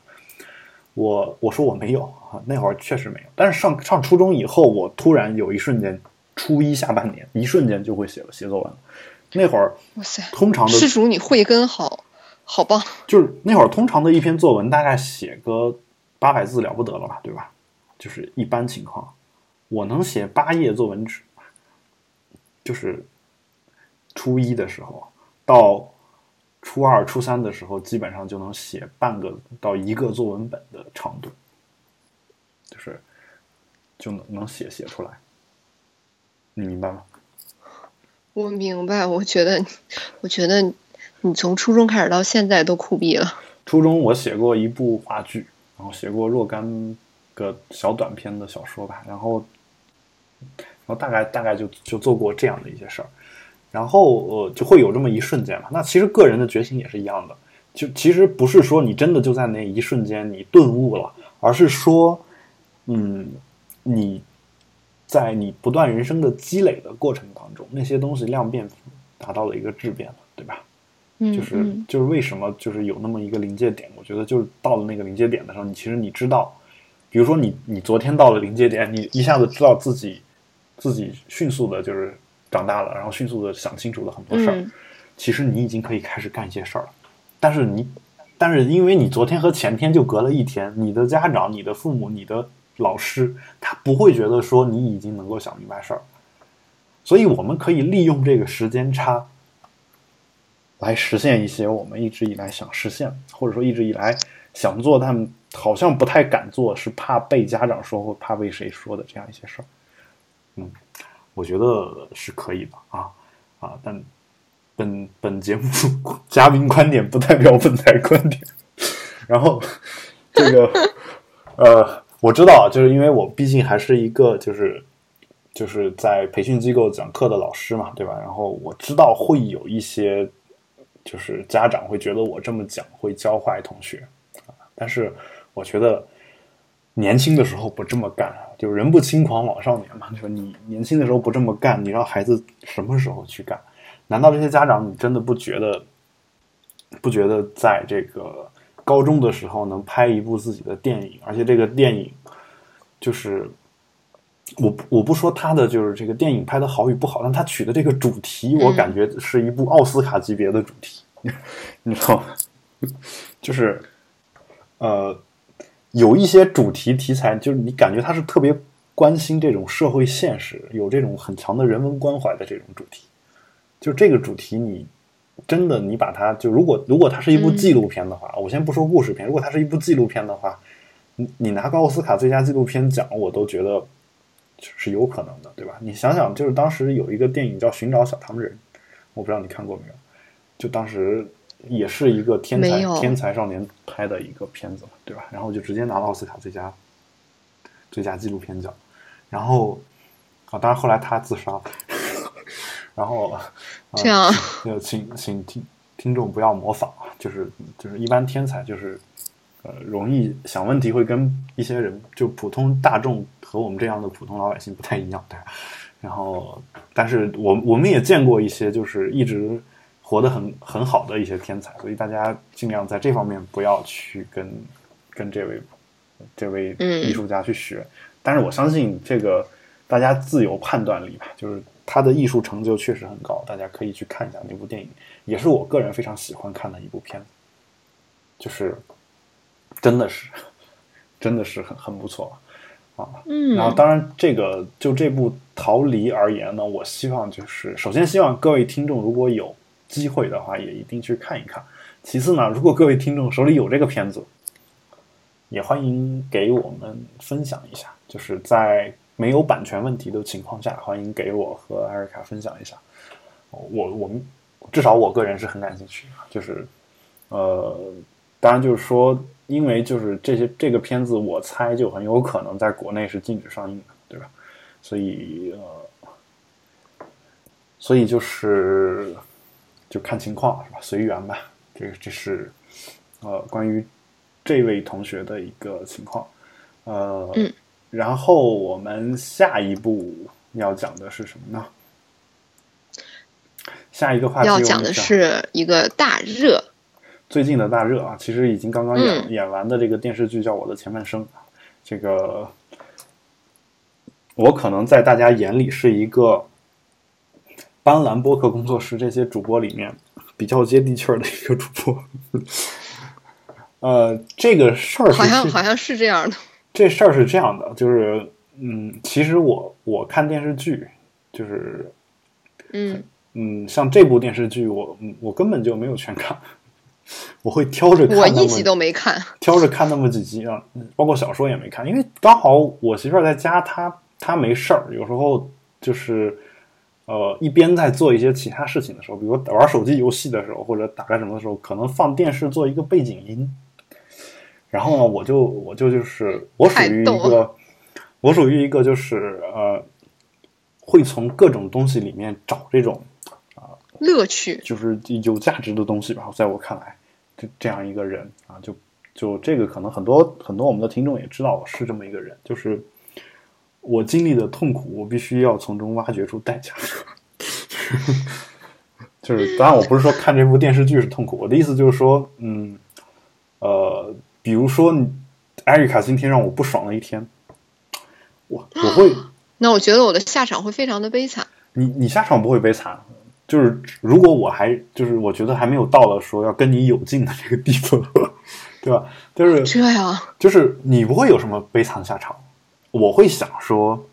Speaker 1: 我我说我没有啊，那会儿确实没有，但是上上初中以后，我突然有一瞬间，初一下半年，一瞬间就会写写作文。那会儿
Speaker 2: 哇塞，
Speaker 1: 通常的
Speaker 2: 施主你慧根好好棒。
Speaker 1: 就是那会儿通常的一篇作文大概写个八百字了不得了吧，对吧？就是一般情况，我能写八页作文纸，就是初一的时候到初二、初三的时候，基本上就能写半个到一个作文本的长度，就是就能能写写出来，你明白吗？
Speaker 2: 我明白，我觉得，我觉得你从初中开始到现在都酷毙了。
Speaker 1: 初中我写过一部话剧，然后写过若干个小短篇的小说吧，然后，然后大概大概就就做过这样的一些事儿，然后呃就会有这么一瞬间嘛。那其实个人的觉醒也是一样的，就其实不是说你真的就在那一瞬间你顿悟了，而是说，嗯，你在你不断人生的积累的过程当中，那些东西量变达到了一个质变嘛，对吧？
Speaker 2: 嗯，
Speaker 1: 就是
Speaker 2: 嗯
Speaker 1: 就是为什么就是有那么一个临界点？我觉得就是到了那个临界点的时候，你其实你知道，比如说你你昨天到了临界点，你一下子知道自己自己迅速的就是长大了，然后迅速的想清楚了很多事儿，
Speaker 2: 嗯
Speaker 1: 其实你已经可以开始干一些事儿了。但是你但是因为你昨天和前天就隔了一天，你的家长、你的父母、你的老师，他不会觉得说你已经能够想明白事儿，所以我们可以利用这个时间差。来实现一些我们一直以来想实现，或者说一直以来想做，但好像不太敢做，是怕被家长说或怕被谁说的这样一些事儿。嗯，我觉得是可以的啊啊，但本本节目嘉宾观点不代表本台观点。然后这个呃，我知道，就是因为我毕竟还是一个就是就是在培训机构讲课的老师嘛，对吧？然后我知道会有一些。就是家长会觉得我这么讲会教坏同学，但是我觉得年轻的时候不这么干，就人不轻狂枉少年嘛。就是你年轻的时候不这么干，你让孩子什么时候去干？难道这些家长你真的不觉得不觉得在这个高中的时候能拍一部自己的电影，而且这个电影就是。我我不说他的就是这个电影拍的好与不好，但他取的这个主题，我感觉是一部奥斯卡级别的主题，你知道吗？就是呃，有一些主题题材，就是你感觉他是特别关心这种社会现实，有这种很强的人文关怀的这种主题。就这个主题，你真的你把它就如果如果它是一部纪录片的话，我先不说故事片，如果它是一部纪录片的话，你你拿个奥斯卡最佳纪录片奖，我都觉得。是有可能的，对吧？你想想，就是当时有一个电影叫《寻找小糖人》，我不知道你看过没有？就当时也是一个天才天才少年拍的一个片子，对吧？然后就直接拿了奥斯卡最佳最佳纪录片奖，然后啊，当然后来他自杀了，然后、啊、
Speaker 2: 这样
Speaker 1: 就请请听听众不要模仿，啊就是就是一般天才就是呃容易想问题会跟一些人就普通大众和我们这样的普通老百姓不太一样，对吧。然后，但是我我们也见过一些就是一直活得很很好的一些天才，所以大家尽量在这方面不要去跟跟这位这位
Speaker 2: 嗯
Speaker 1: 艺术家去学。但是我相信这个大家自有判断力吧，就是他的艺术成就确实很高，大家可以去看一下那部电影，也是我个人非常喜欢看的一部片子，就是真的是 真的是很很不错啊。
Speaker 2: 嗯，
Speaker 1: 然后，当然，这个就这部《逃离》而言呢，我希望就是，首先希望各位听众如果有机会的话，也一定去看一看。其次呢，如果各位听众手里有这个片子，也欢迎给我们分享一下，就是在没有版权问题的情况下，欢迎给我和艾瑞卡分享一下。我我们至少我个人是很感兴趣的，就是呃，当然就是说，因为就是这些这个片子，我猜就很有可能在国内是禁止上映的，对吧？所以呃，所以就是就看情况是吧？随缘吧。这个这是呃关于这位同学的一个情况。呃，
Speaker 2: 嗯
Speaker 1: 然后我们下一步要讲的是什么呢？下一个话题
Speaker 2: 要讲的是一个大热，
Speaker 1: 最近的大热啊，其实已经刚刚演、
Speaker 2: 嗯
Speaker 1: 演完的这个电视剧叫《我的前半生》啊，这个我可能在大家眼里是一个斑斓播客工作室这些主播里面比较接地气儿的一个主播。呃，这个事儿
Speaker 2: 好像好像是这样的。
Speaker 1: 这事儿是这样的，就是嗯，其实我我看电视剧，就是
Speaker 2: 嗯，
Speaker 1: 嗯，像这部电视剧我，嗯我根本就没有全看，我会挑着看
Speaker 2: 我一集都没看。
Speaker 1: 挑着看那么几集啊，嗯包括小说也没看，因为刚好我媳妇儿在家，她她没事儿，有时候就是呃一边在做一些其他事情的时候，比如玩手机游戏的时候，或者打开什么的时候，可能放电视做一个背景音。然后呢，我就我就就是我属于一个，我属于一个就是呃，会从各种东西里面找这种啊
Speaker 2: 乐趣，
Speaker 1: 就是有价值的东西吧，在我看来，这这样一个人啊，就就这个可能很多很多我们的听众也知道我是这么一个人，就是我经历的痛苦，我必须要从中挖掘出代价。就是当然，我不是说看这部电视剧是痛苦，我的意思就是说，嗯，呃，比如说你艾瑞卡今天让我不爽了一天，我我会。
Speaker 2: 那我觉得我的下场会非常的悲惨。
Speaker 1: 你你下场不会悲惨，就是如果我还就是我觉得还没有到了说要跟你有劲的这个地步，对吧？就是
Speaker 2: 这样，
Speaker 1: 就是你不会有什么悲惨下场，我会想说，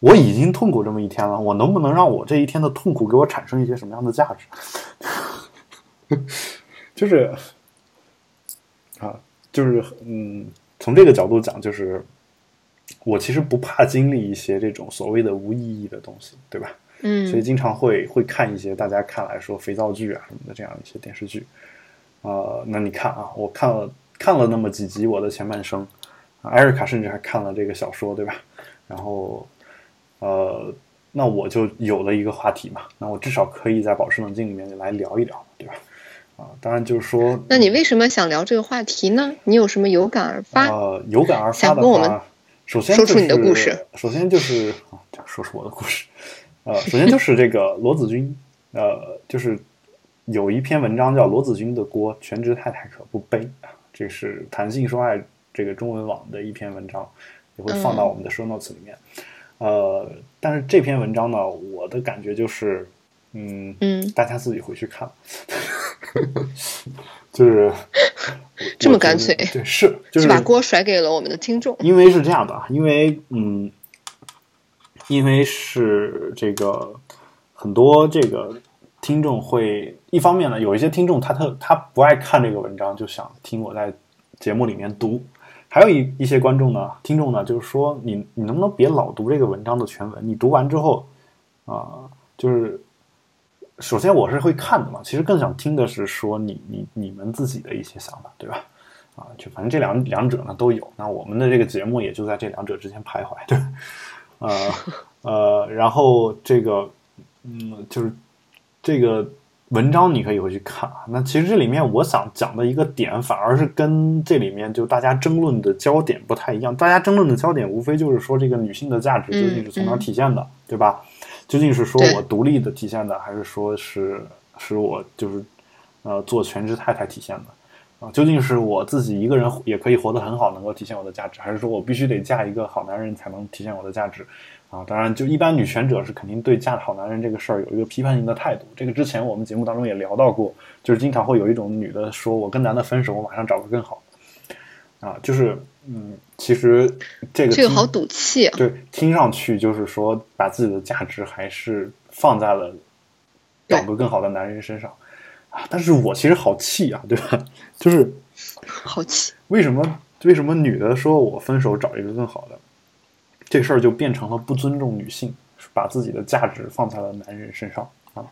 Speaker 1: 我已经痛苦这么一天了，我能不能让我这一天的痛苦给我产生一些什么样的价值？就是啊，就是嗯，从这个角度讲，就是我其实不怕经历一些这种所谓的无意义的东西，对吧？嗯所以
Speaker 2: 嗯
Speaker 1: 经常会会看一些大家看来说肥皂剧啊什么的这样一些电视剧。呃，那你看啊，我看了看了那么几集《我的前半生》，啊艾瑞卡甚至还看了这个小说，对吧？然后呃，那我就有了一个话题嘛，那我至少可以在保持冷静里面来聊一聊，对吧？啊，当然就是说，
Speaker 2: 那你为什么想聊这个话题呢？你有什么有感而发？
Speaker 1: 呃，有感而发的话，首先就
Speaker 2: 说出你的
Speaker 1: 是
Speaker 2: 故事。
Speaker 1: 首先就是啊，这样说出我的故事。呃，首先就是这个罗子君，呃，就是有一篇文章叫《罗子君的锅，全职太太可不背》啊，这是谈性说爱这个中文网的一篇文章，也会放到我们的 show notes 里面。呃，但是这篇文章呢，我的感觉就是，嗯，
Speaker 2: 嗯，
Speaker 1: 大家自己回去看，就是
Speaker 2: 这么干脆
Speaker 1: 对，是就是
Speaker 2: 把锅甩给了我们的听众。
Speaker 1: 因为是这样的，啊，因为嗯，因为是这个很多这个听众会一方面呢，有一些听众他特他不爱看这个文章，就想听我在节目里面读；还有一一些观众呢，听众呢，就是说你你能不能别老读这个文章的全文？你读完之后啊、就是首先我是会看的嘛，其实更想听的是说你你你们自己的一些想法，对吧？啊，就反正这两两者呢都有，那我们的这个节目也就在这两者之间徘徊，对，呃 呃，然后这个嗯，就是这个文章你可以回去看啊。那其实这里面我想讲的一个点，反而是跟这里面就大家争论的焦点不太一样。大家争论的焦点无非就是说这个女性的价值究竟是从哪体现的，对吧？究竟是说我独立的体现的，还是说是是我就是呃做全职太太体现的？啊，究竟是我自己一个人也可以活得很好，能够体现我的价值，还是说我必须得嫁一个好男人才能体现我的价值？啊，当然，就一般女权者是肯定对嫁好男人这个事儿有一个批判性的态度。这个之前我们节目当中也聊到过，就是经常会有一种女的说：“我跟男的分手，我马上找个更好的。”啊，就是嗯，其实这个
Speaker 2: 这个好赌气啊！
Speaker 1: 对，听上去就是说把自己的价值还是放在了找个更好的男人身上啊。但是我其实好气啊，对吧？就是
Speaker 2: 好气。
Speaker 1: 为什么为什么女的说我分手找一个更好的，这事儿就变成了不尊重女性，把自己的价值放在了男人身上啊？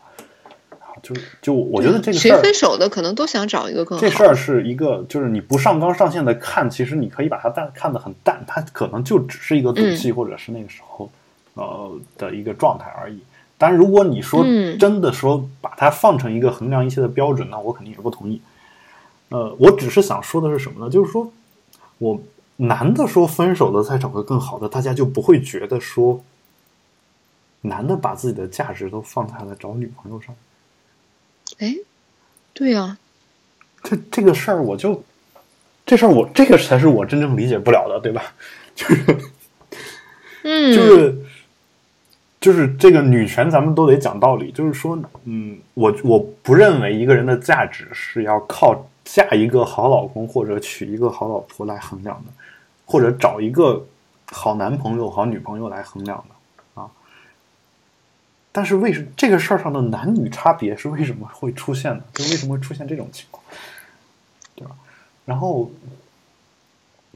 Speaker 1: 就就我觉得这个事
Speaker 2: 谁，分手的可能都想找一个更好
Speaker 1: 这事儿是一个，就是你不上纲上线的看，其实你可以把它淡看得很淡，它可能就只是一个赌
Speaker 2: 嗯
Speaker 1: 气，或者是那个时候呃的一个状态而已。但如果你说
Speaker 2: 嗯
Speaker 1: 真的说把它放成一个衡量一切的标准，那我肯定也不同意。呃，我只是想说的是什么呢？就是说我男的说分手了再找个更好的，大家就不会觉得说男的把自己的价值都放在了找女朋友上。
Speaker 2: 哎，对呀、
Speaker 1: 这这个事儿，我就这事儿我这个才是我真正理解不了的，对吧？就 是
Speaker 2: 嗯，
Speaker 1: 就是就是这个女权，咱们都得讲道理。就是说，嗯，我我不认为一个人的价值是要靠嫁一个好老公或者娶一个好老婆来衡量的，或者找一个好男朋友、好女朋友来衡量的啊。但是为什这个事儿上的男女差别是为什么会出现呢？就为什么会出现这种情况，对吧？然后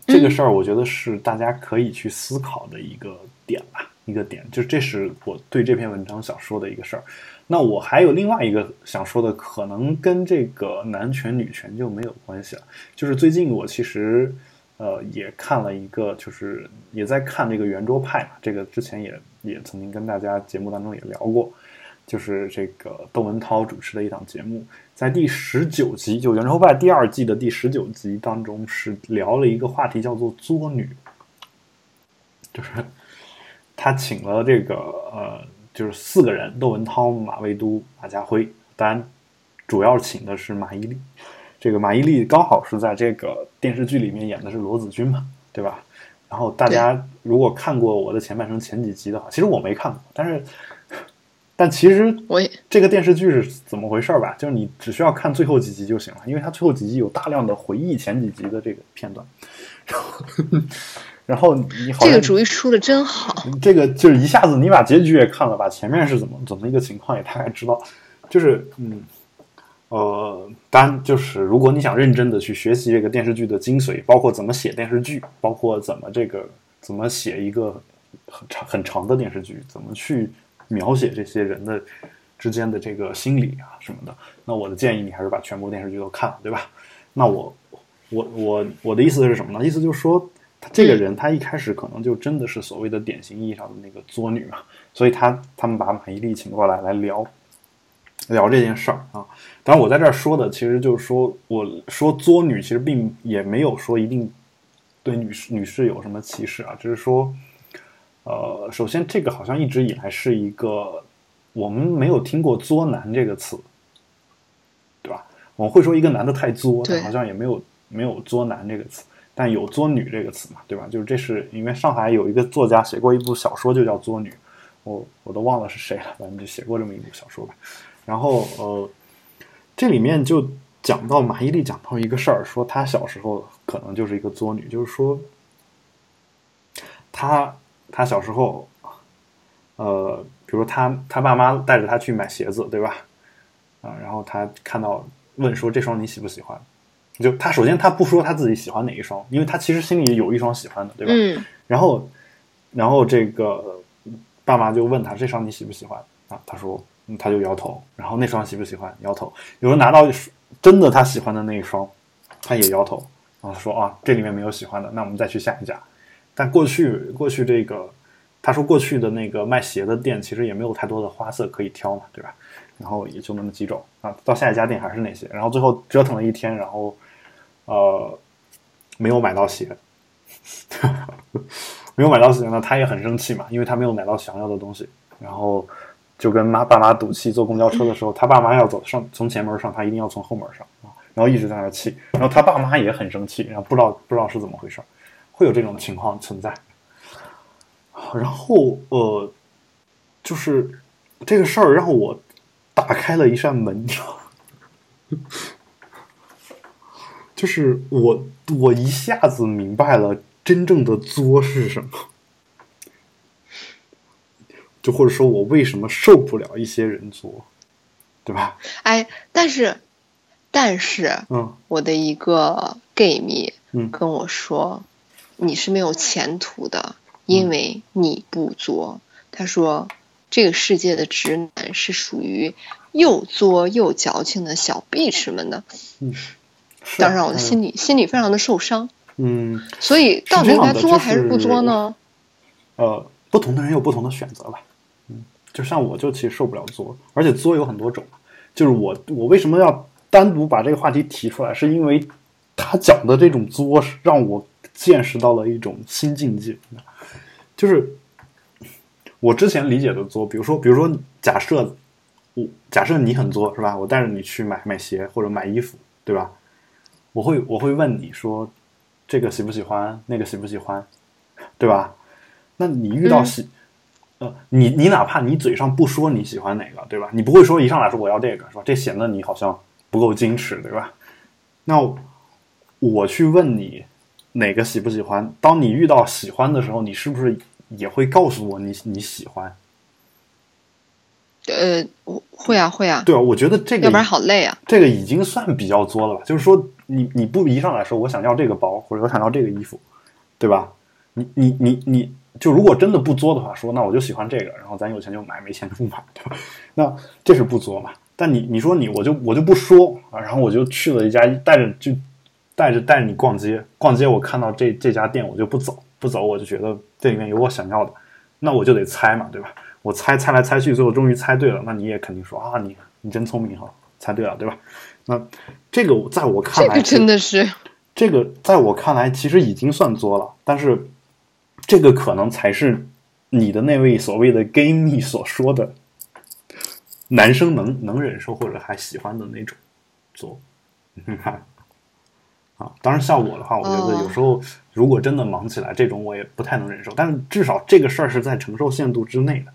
Speaker 1: 这个事儿，我觉得是大家可以去思考的一个点吧，一个点，就这是我对这篇文章想说的一个事儿。那我还有另外一个想说的，可能跟这个男权女权就没有关系了。就是最近我其实呃也看了一个，就是也在看这个圆桌派嘛，这个之前也也曾经跟大家节目当中也聊过，就是这个窦文涛主持的一档节目，在第十九集，就圆桌派第二季的第十九集当中是聊了一个话题，叫做“作女”，就是他请了这个呃，就是四个人：窦文涛、马未都、马家辉，当然主要请的是马伊琍。这个马伊琍刚好是在这个电视剧里面演的是罗子君嘛，对吧？然后大家如果看过我的前半生前几集的话，其实我没看过，但是但其实
Speaker 2: 我也
Speaker 1: 这个电视剧是怎么回事儿吧？就是你只需要看最后几集就行了，因为它最后几集有大量的回忆前几集的这个片段，然后然后你好
Speaker 2: 这个主意出的真好。
Speaker 1: 这个就是一下子你把结局也看了，把前面是怎么怎么一个情况也大概知道，就是嗯呃，当然就是如果你想认真的去学习这个电视剧的精髓，包括怎么写电视剧，包括怎么这个怎么写一个很长很长的电视剧，怎么去描写这些人的之间的这个心理啊什么的，那我的建议你还是把全部电视剧都看了，对吧？那我我我我的意思是什么呢？意思就是说，他这个人他一开始可能就真的是所谓的典型意义上的那个作女嘛，所以他他们把马伊琍请过来来聊聊这件事儿啊。当然，我在这儿说的其实就是说，我说作女其实并也没有说一定对女士女士有什么歧视啊，只是说，呃，首先这个好像一直以来是一个我们没有听过“作男”这个词，对吧？我们会说一个男的太作，但好像也没有没有“作男”这个词，但有“作女”这个词嘛，对吧？就是这是因为上海有一个作家写过一部小说，就叫《作女》，我我都忘了是谁了，反正就写过这么一部小说吧。然后呃，这里面就讲到马伊琍讲到一个事儿，说她小时候可能就是一个作女，就是说她她小时候，呃，比如她她爸妈带着她去买鞋子，对吧？啊、然后她看到问说这双你喜不喜欢？就她首先她不说她自己喜欢哪一双，因为她其实心里有一双喜欢的，对吧？
Speaker 2: 嗯
Speaker 1: 然后，然后这个爸妈就问她这双你喜不喜欢啊？她说，他就摇头。然后那双喜不喜欢？摇头。有人拿到真的他喜欢的那一双，他也摇头。然后说啊，这里面没有喜欢的，那我们再去下一家。但过去过去这个，他说过去的那个卖鞋的店其实也没有太多的花色可以挑嘛，对吧？然后也就那么几种啊。到下一家店还是那些，然后最后折腾了一天，然后呃没有买到鞋。没有买到鞋呢，他也很生气嘛，因为他没有买到想要的东西，然后就跟妈爸妈赌气，坐公交车的时候，他爸妈要走上从前门上，他一定要从后门上啊，然后一直在那气，然后他爸妈也很生气，然后不知道不知道是怎么回事，会有这种情况存在。然后呃，就是这个事儿让我打开了一扇门，就是我我一下子明白了真正的作是什么，就或者说我为什么受不了一些人作，对吧？
Speaker 2: 哎，但是但是
Speaker 1: 嗯
Speaker 2: 我的一个 gay 蜜
Speaker 1: 嗯
Speaker 2: 跟我说，你是没有前途的，因为你不作。他说，这个世界的直男是属于又作又矫情的小 bitch 们的，
Speaker 1: 嗯，
Speaker 2: 当让我的心里心里非常的受伤。
Speaker 1: 嗯
Speaker 2: 所以到底应该作还是不作呢？
Speaker 1: 呃，不同的人有不同的选择吧。嗯，就像我就其实受不了作，而且作有很多种。就是我我为什么要单独把这个话题提出来，是因为他讲的这种作是让我见识到了一种新境界。就是我之前理解的作，比如说比如说假设我假设你很作是吧？我带着你去买买鞋或者买衣服，对吧？我会我会问你说这个喜不喜欢，那个喜不喜欢，对吧？那你遇到
Speaker 2: 嗯
Speaker 1: 喜，呃，你你哪怕你嘴上不说你喜欢哪个，对吧？你不会说一上来说我要这个，是吧？这显得你好像不够矜持，对吧？那我去问你哪个喜不喜欢，当你遇到喜欢的时候，你是不是也会告诉我你你喜欢？
Speaker 2: 呃，我会啊会啊，
Speaker 1: 对啊，我觉得这个
Speaker 2: 要不然好累啊。
Speaker 1: 这个已经算比较作了吧？就是说你你不一上来说我想要这个包或者我想要这个衣服，对吧？你你你你就如果真的不作的话，说那我就喜欢这个，然后咱有钱就买，没钱就不买，对吧？那这是不作嘛？但你你说你我就我就不说啊，然后我就去了一家带着就带着带着你逛街，逛街我看到这这家店我就不走，不走我就觉得这里面有我想要的，那我就得猜嘛，对吧？我猜猜来猜去，最后终于猜对了，那你也肯定说啊，你你真聪明哈，猜对了，对吧？那这个在我看来
Speaker 2: 这个真的是，
Speaker 1: 这个在我看来其实已经算作了，但是这个可能才是你的那位所谓的 gay 蜜所说的男生能能忍受或者还喜欢的那种作。嗯 哈啊，当然像我的话，我觉得
Speaker 2: 哦
Speaker 1: 有时候如果真的忙起来，这种我也不太能忍受。但是至少这个事儿是在承受限度之内的。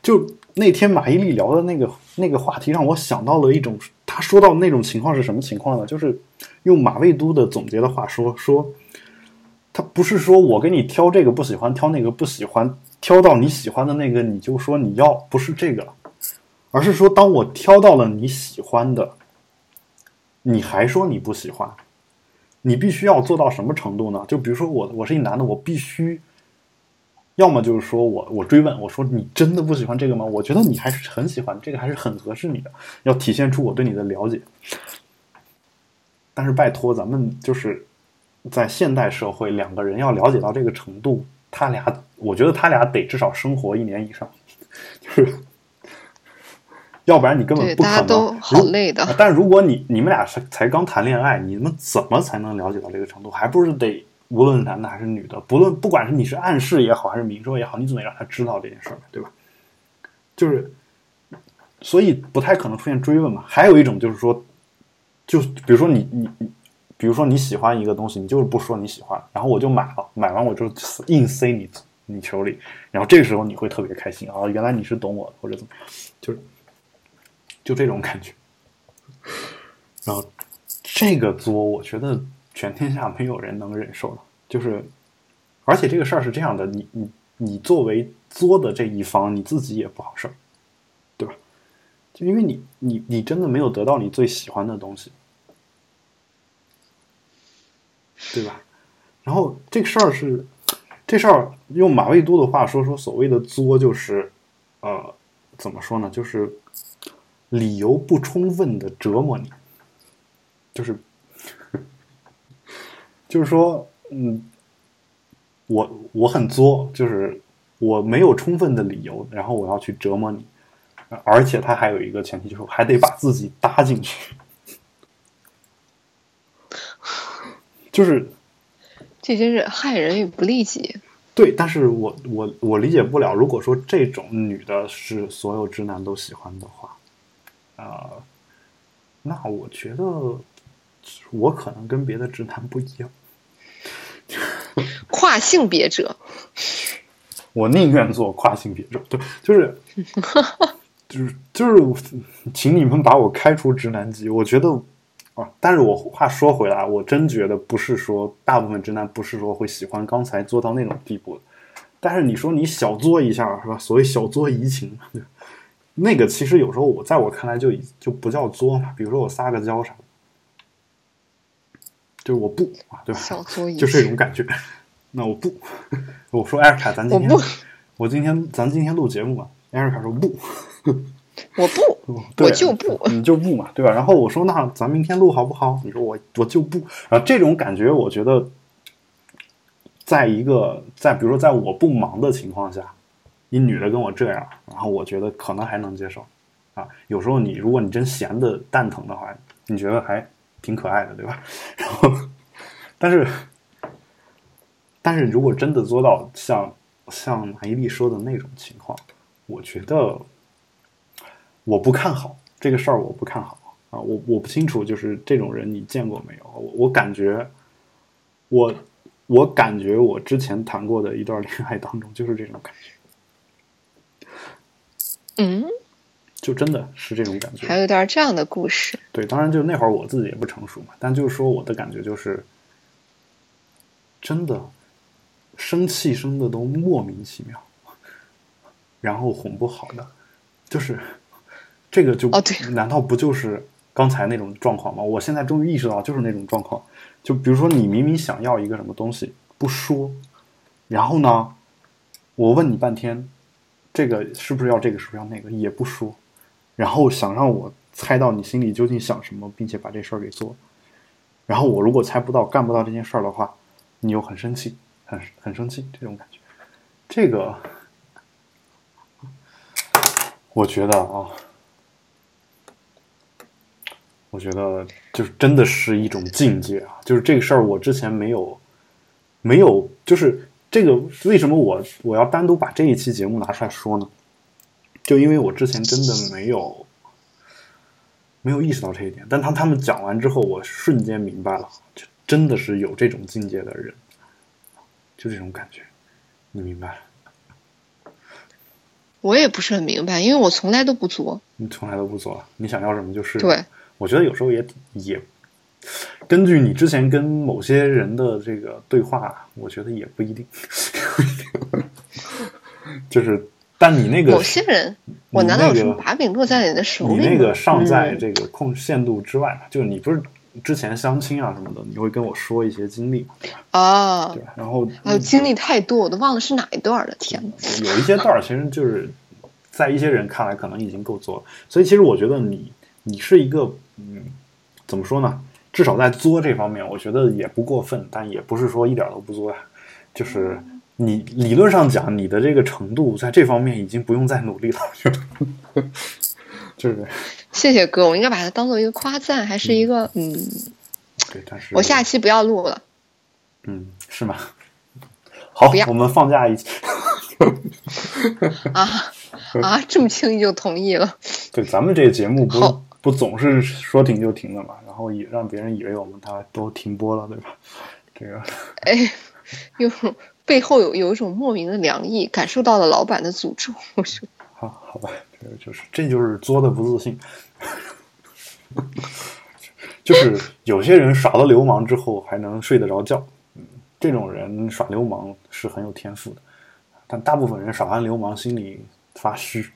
Speaker 1: 就那天马伊琍聊的那个那个话题，让我想到了一种，他说到那种情况是什么情况呢？就是用马未都的总结的话说，说他不是说我给你挑这个不喜欢，挑那个不喜欢，挑到你喜欢的那个你就说你要，不是这个，而是说当我挑到了你喜欢的，你还说你不喜欢，你必须要做到什么程度呢？就比如说我我是一男的，我必须。要么就是说我我追问我说你真的不喜欢这个吗？我觉得你还是很喜欢这个，还是很合适你的，要体现出我对你的了解。但是拜托，咱们就是在现代社会，两个人要了解到这个程度，他俩我觉得他俩得至少生活一年以上，就是，要不然你根本，不可能。
Speaker 2: 大家都好累的。
Speaker 1: 啊但如果你你们俩是才刚谈恋爱，你们怎么才能了解到这个程度？还不是得无论男的还是女的，不论不管是你是暗示也好，还是明说也好，你总得让他知道这件事儿，对吧？就是，所以不太可能出现追问嘛。还有一种就是说，就比如说你你你，比如说你喜欢一个东西，你就是不说你喜欢，然后我就买了，买完我就硬塞你你手里，然后这个时候你会特别开心啊，原来你是懂我的，或者怎么，就是就这种感觉。然后这个作，我觉得全天下没有人能忍受的，就是，而且这个事儿是这样的，你你你作为作的这一方，你自己也不好受，对吧？就因为你你你真的没有得到你最喜欢的东西，对吧？然后这个事儿是，这事儿用马未都的话说说，所谓的作就是，呃，怎么说呢？就是理由不充分的折磨你，就是，就是说，嗯，我我很作，就是我没有充分的理由，然后我要去折磨你，而且他还有一个前提，就是还得把自己搭进去，就是
Speaker 2: 这真是害人与不利己。
Speaker 1: 对，但是我我我理解不了，如果说这种女的是所有直男都喜欢的话，啊、那我觉得我可能跟别的直男不一样，
Speaker 2: 跨性别者，
Speaker 1: 我宁愿做跨性别者，对，就是就 是就是，请你们把我开除直男级，我觉得啊，但是我话说回来，我真觉得不是说大部分直男不是说会喜欢刚才做到那种地步的，但是你说你小作一下是吧？所谓小作怡情，对那个其实有时候我在我看来就已就不叫作嘛，比如说我撒个娇啥的，就是我不啊，对吧？
Speaker 2: 小作怡
Speaker 1: 就是这种感觉。那我不，我说艾瑞卡，咱今天
Speaker 2: 我
Speaker 1: 我今天咱今天录节目嘛，艾瑞卡说不，
Speaker 2: 我不，我就不，
Speaker 1: 你就不嘛，对吧？然后我说那咱明天录好不好？你说我我就不，然后这种感觉，我觉得，在一个在比如说在我不忙的情况下，一女的跟我这样，然后我觉得可能还能接受啊。有时候你如果你真闲的蛋疼的话，你觉得还挺可爱的，对吧？然后，但是，但是如果真的做到像像马伊琍说的那种情况，我觉得。我不看好这个事儿，我不看好啊！我我不清楚，就是这种人你见过没有？我我感觉，我我感觉我之前谈过的一段恋爱当中就是这种感觉。
Speaker 2: 嗯，
Speaker 1: 就真的是这种感觉。
Speaker 2: 还有段这样的故事。
Speaker 1: 对，当然就那会儿我自己也不成熟嘛，但就是说我的感觉就是，真的生气生的都莫名其妙，然后哄不好的，就是。这个就难道不就是刚才那种状况吗？我现在终于意识到，就是那种状况。就比如说，你明明想要一个什么东西，不说，然后呢，我问你半天，这个是不是要这个，是不是要那个，也不说，然后想让我猜到你心里究竟想什么，并且把这事儿给做。然后我如果猜不到，干不到这件事儿的话，你又很生气，很很生气，这种感觉。这个，我觉得啊。我觉得就是真的是一种境界啊！就是这个事儿，我之前没有，没有，就是这个为什么我我要单独把这一期节目拿出来说呢？就因为我之前真的没有没有意识到这一点，但他他们讲完之后，我瞬间明白了，就真的是有这种境界的人，就这种感觉，你明白？
Speaker 2: 我也不是很明白，因为我从来都不作。
Speaker 1: 你从来都不作，你想要什么就是。
Speaker 2: 对。
Speaker 1: 我觉得有时候也也，根据你之前跟某些人的这个对话，我觉得也不一定，就是，但你那个
Speaker 2: 某些人，我难道有什么把柄落在你的手里？
Speaker 1: 你那个尚在这个控制限度之外，就是你不是之前相亲啊什么的，你会跟我说一些经历
Speaker 2: 啊，
Speaker 1: 对，然后
Speaker 2: 还有经历太多，我都忘了是哪一段了，天
Speaker 1: 哪！有一些段其实就是在一些人看来可能已经够做了，所以其实我觉得你你是一个。嗯，怎么说呢？至少在作这方面，我觉得也不过分，但也不是说一点都不作呀。就是你理论上讲，你的这个程度在这方面已经不用再努力了。就是，
Speaker 2: 谢谢哥，我应该把它当做一个夸赞，还是一个嗯？
Speaker 1: 对，但是
Speaker 2: 我下期不要录了。
Speaker 1: 嗯，是吗？好，我们放假一起。
Speaker 2: 啊啊！这么轻易就同意了？
Speaker 1: 对，咱们这个节目不。不总是说停就停的嘛，然后也让别人以为我们他都停播了，对吧？这个，
Speaker 2: 哎，有背后有有一种莫名的凉意，感受到了老板的诅咒。我说，
Speaker 1: 好好吧，这个就是这就是作的不自信，就是有些人耍了流氓之后还能睡得着觉，嗯，这种人耍流氓是很有天赋的，但大部分人耍完流氓心里发虚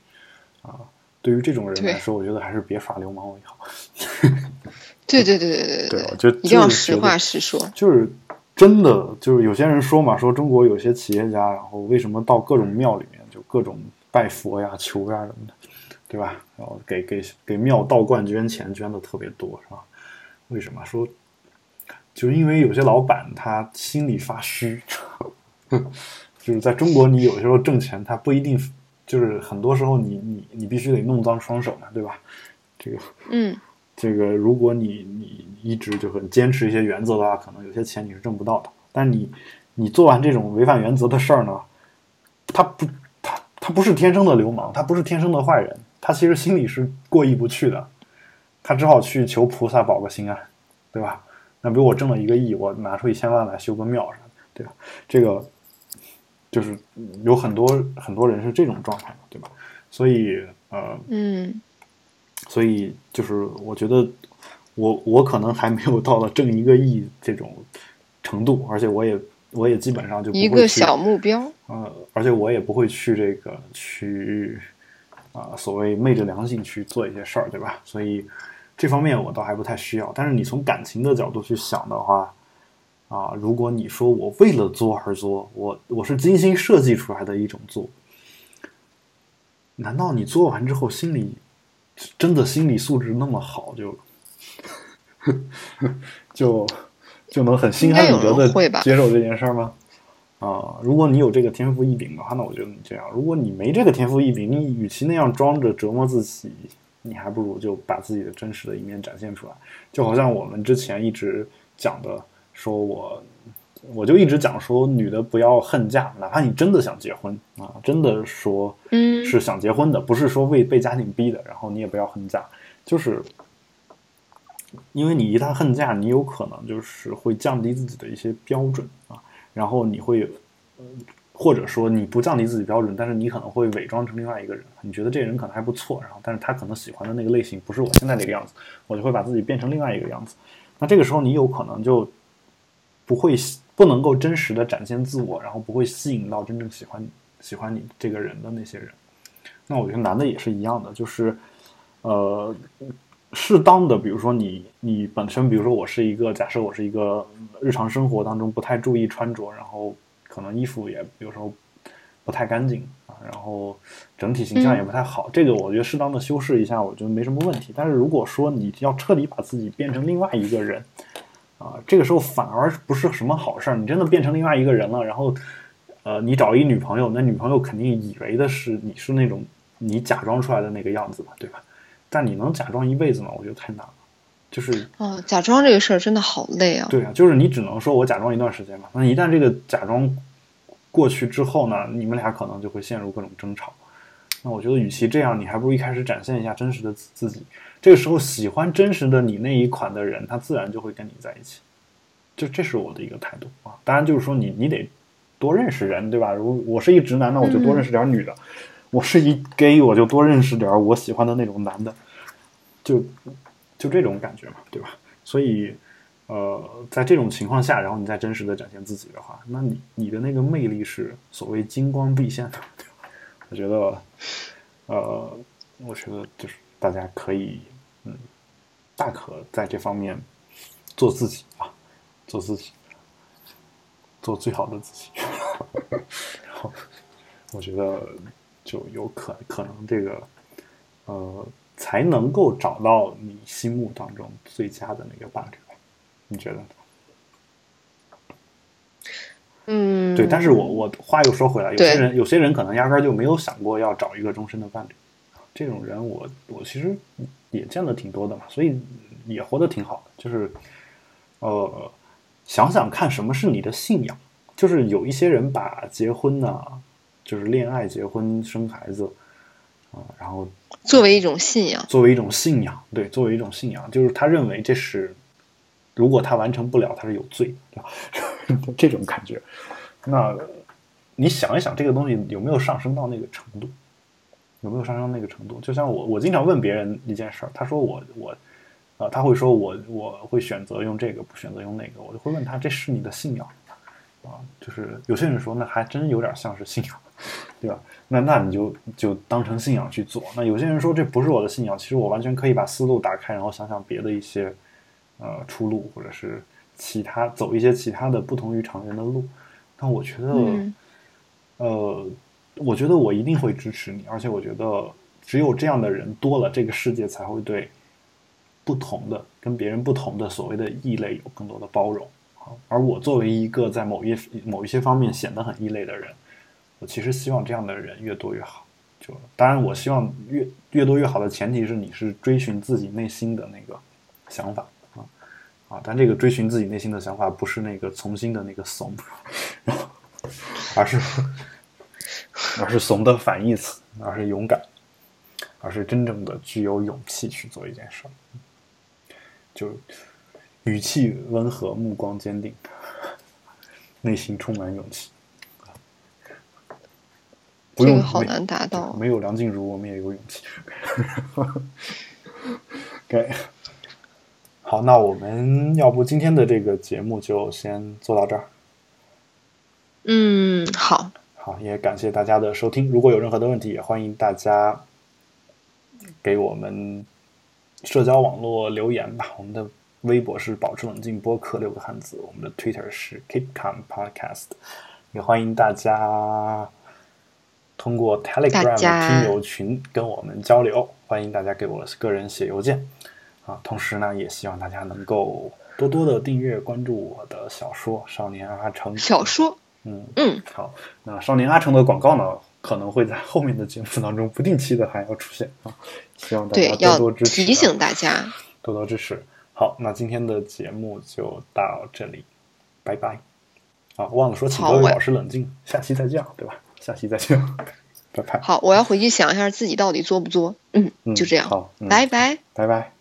Speaker 1: 啊。对于这种人来说，我觉得还是别耍流氓为好。
Speaker 2: 对对对对对对，
Speaker 1: 就
Speaker 2: 一定要实话实说。
Speaker 1: 就是真的，就是有些人说嘛，说中国有些企业家，然后为什么到各种庙里面就各种拜佛呀、求呀什么的，对吧？然后给给给庙道观捐钱，捐的特别多，是吧？为什么？说就是因为有些老板他心里发虚，就是在中国，你有些时候挣钱，他不一定。就是很多时候，你你你必须得弄脏双手嘛，对吧？这个，
Speaker 2: 嗯，
Speaker 1: 这个，如果你你一直就很坚持一些原则的话，可能有些钱你是挣不到的。但你你做完这种违反原则的事儿呢，他不他他不是天生的流氓，他不是天生的坏人，他其实心里是过意不去的，他只好去求菩萨保个心安，对吧？那比如我挣了一个亿，我拿出一千万来修个庙啥的，对吧？这个。就是有很多很多人是这种状态对吧？所以呃，
Speaker 2: 嗯，
Speaker 1: 所以就是我觉得我我可能还没有到了挣一个亿这种程度，而且我也我也基本上就
Speaker 2: 一个小目标，
Speaker 1: 呃，而且我也不会去这个去啊所谓昧着良心去做一些事儿，对吧？所以这方面我倒还不太需要。但是你从感情的角度去想的话。啊，如果你说我为了作而作，我我是精心设计出来的一种作，难道你做完之后心里真的心理素质那么好，就就就能很心安理得的接受这件事儿吗？啊，如果你有这个天赋异禀的话，那我觉得你这样；如果你没这个天赋异禀，你与其那样装着折磨自己，你还不如就把自己的真实的一面展现出来。就好像我们之前一直讲的，说我我就一直讲说，女的不要恨嫁，哪怕你真的想结婚啊，真的说
Speaker 2: 嗯
Speaker 1: 是想结婚的，不是说为被家庭逼的，然后你也不要恨嫁，就是因为你一旦恨嫁，你有可能就是会降低自己的一些标准啊。然后你会，呃，或者说你不降低自己标准，但是你可能会伪装成另外一个人。你觉得这人可能还不错，然后但是他可能喜欢的那个类型不是我现在这个样子，我就会把自己变成另外一个样子。那这个时候你有可能就不会不能够真实的展现自我，然后不会吸引到真正喜欢喜欢你这个人的那些人。那我觉得男的也是一样的，就是呃。适当的，比如说你你本身，比如说我是一个假设，我是一个日常生活当中不太注意穿着，然后可能衣服也有时候不太干净啊，然后整体形象也不太好。这个我觉得适当的修饰一下，我觉得没什么问题。但是如果说你要彻底把自己变成另外一个人啊，这个时候反而不是什么好事儿。你真的变成另外一个人了，然后呃，你找一女朋友，那女朋友肯定以为的是你是那种你假装出来的那个样子嘛，对吧？但你能假装一辈子吗？我觉得太难了。就是，
Speaker 2: 哦，假装这个事儿真的好累啊。
Speaker 1: 对啊，就是你只能说我假装一段时间嘛。那一旦这个假装过去之后呢，你们俩可能就会陷入各种争吵。那我觉得，与其这样，你还不如一开始展现一下真实的自己。这个时候，喜欢真实的你那一款的人，他自然就会跟你在一起。就这是我的一个态度啊。当然，就是说你你得多认识人，对吧？如我是一直男，那我就多认识点女的。我是一 gay，我就多认识点我喜欢的那种男的，就就这种感觉嘛，对吧？所以，呃，在这种情况下，然后你再真实的展现自己的话，那你你的那个魅力是所谓金光毕现的。我觉得，呃，我觉得就是大家可以，嗯，大可在这方面做自己啊，做自己，做最好的自己。然后，我觉得。就有可可能这个，呃，才能够找到你心目当中最佳的那个伴侣，你觉得？
Speaker 2: 嗯，
Speaker 1: 对。但是我我话又说回来，有些人有些人可能压根儿就没有想过要找一个终身的伴侣，这种人我我其实也见的挺多的嘛，所以也活得挺好的。就是，呃，想想看，什么是你的信仰？就是有一些人把结婚呢。就是恋爱、结婚、生孩子，啊，然后
Speaker 2: 作为一种信仰，
Speaker 1: 作为一种信仰，对，作为一种信仰，就是他认为这是，如果他完成不了，他是有罪，对吧？这种感觉。那你想一想，这个东西有没有上升到那个程度？有没有上升到那个程度？就像我，我经常问别人一件事儿，他说我我，啊，他会说我我会选择用这个，不选择用那个，我就会问他，这是你的信仰？啊，就是有些人说，那还真有点像是信仰，对吧？那那你就就当成信仰去做。那有些人说这不是我的信仰，其实我完全可以把思路打开，然后想想别的一些呃出路，或者是其他走一些其他的不同于常人的路。那我觉得，呃，我觉得我一定会支持你，而且我觉得只有这样的人多了，这个世界才会对不同的、跟别人不同的所谓的异类有更多的包容。而我作为一个在某一某一些方面显得很异类的人，我其实希望这样的人越多越好。就当然，我希望越越多越好的前提是你是追寻自己内心的那个想法啊啊！但这个追寻自己内心的想法不是那个从心的那个怂，而是而是怂的反义词，而是勇敢，而是真正的具有勇气去做一件事儿，就。语气温和，目光坚定，内心充满勇气。
Speaker 2: 这个好难达到。
Speaker 1: 没有梁静茹，我们也有勇气。OK，好，那我们要不今天的这个节目就先做到这儿。
Speaker 2: 嗯，好。
Speaker 1: 好，也感谢大家的收听。如果有任何的问题，也欢迎大家给我们社交网络留言吧。我们的。微博是保持冷静播客六个汉字，我们的 Twitter 是 Keep Calm Podcast，也欢迎大家通过 Telegram 听友群跟我们交流，欢迎大家给我个人写邮件啊。同时呢，也希望大家能够多多的订阅关注我的小说《少年阿成》。
Speaker 2: 小说，
Speaker 1: 嗯
Speaker 2: 嗯，
Speaker 1: 好，那《少年阿成》的广告呢，可能会在后面的节目当中不定期的还要出现啊。希望大家多多支持，
Speaker 2: 提醒大家
Speaker 1: 多多支持。好，那今天的节目就到这里，拜拜。啊，忘了说，请各位老师冷静，下期再见，对吧？下期再见，拜拜。
Speaker 2: 好，我要回去想一下自己到底作不作。嗯，就这样。
Speaker 1: 好，
Speaker 2: 拜拜，
Speaker 1: 拜拜。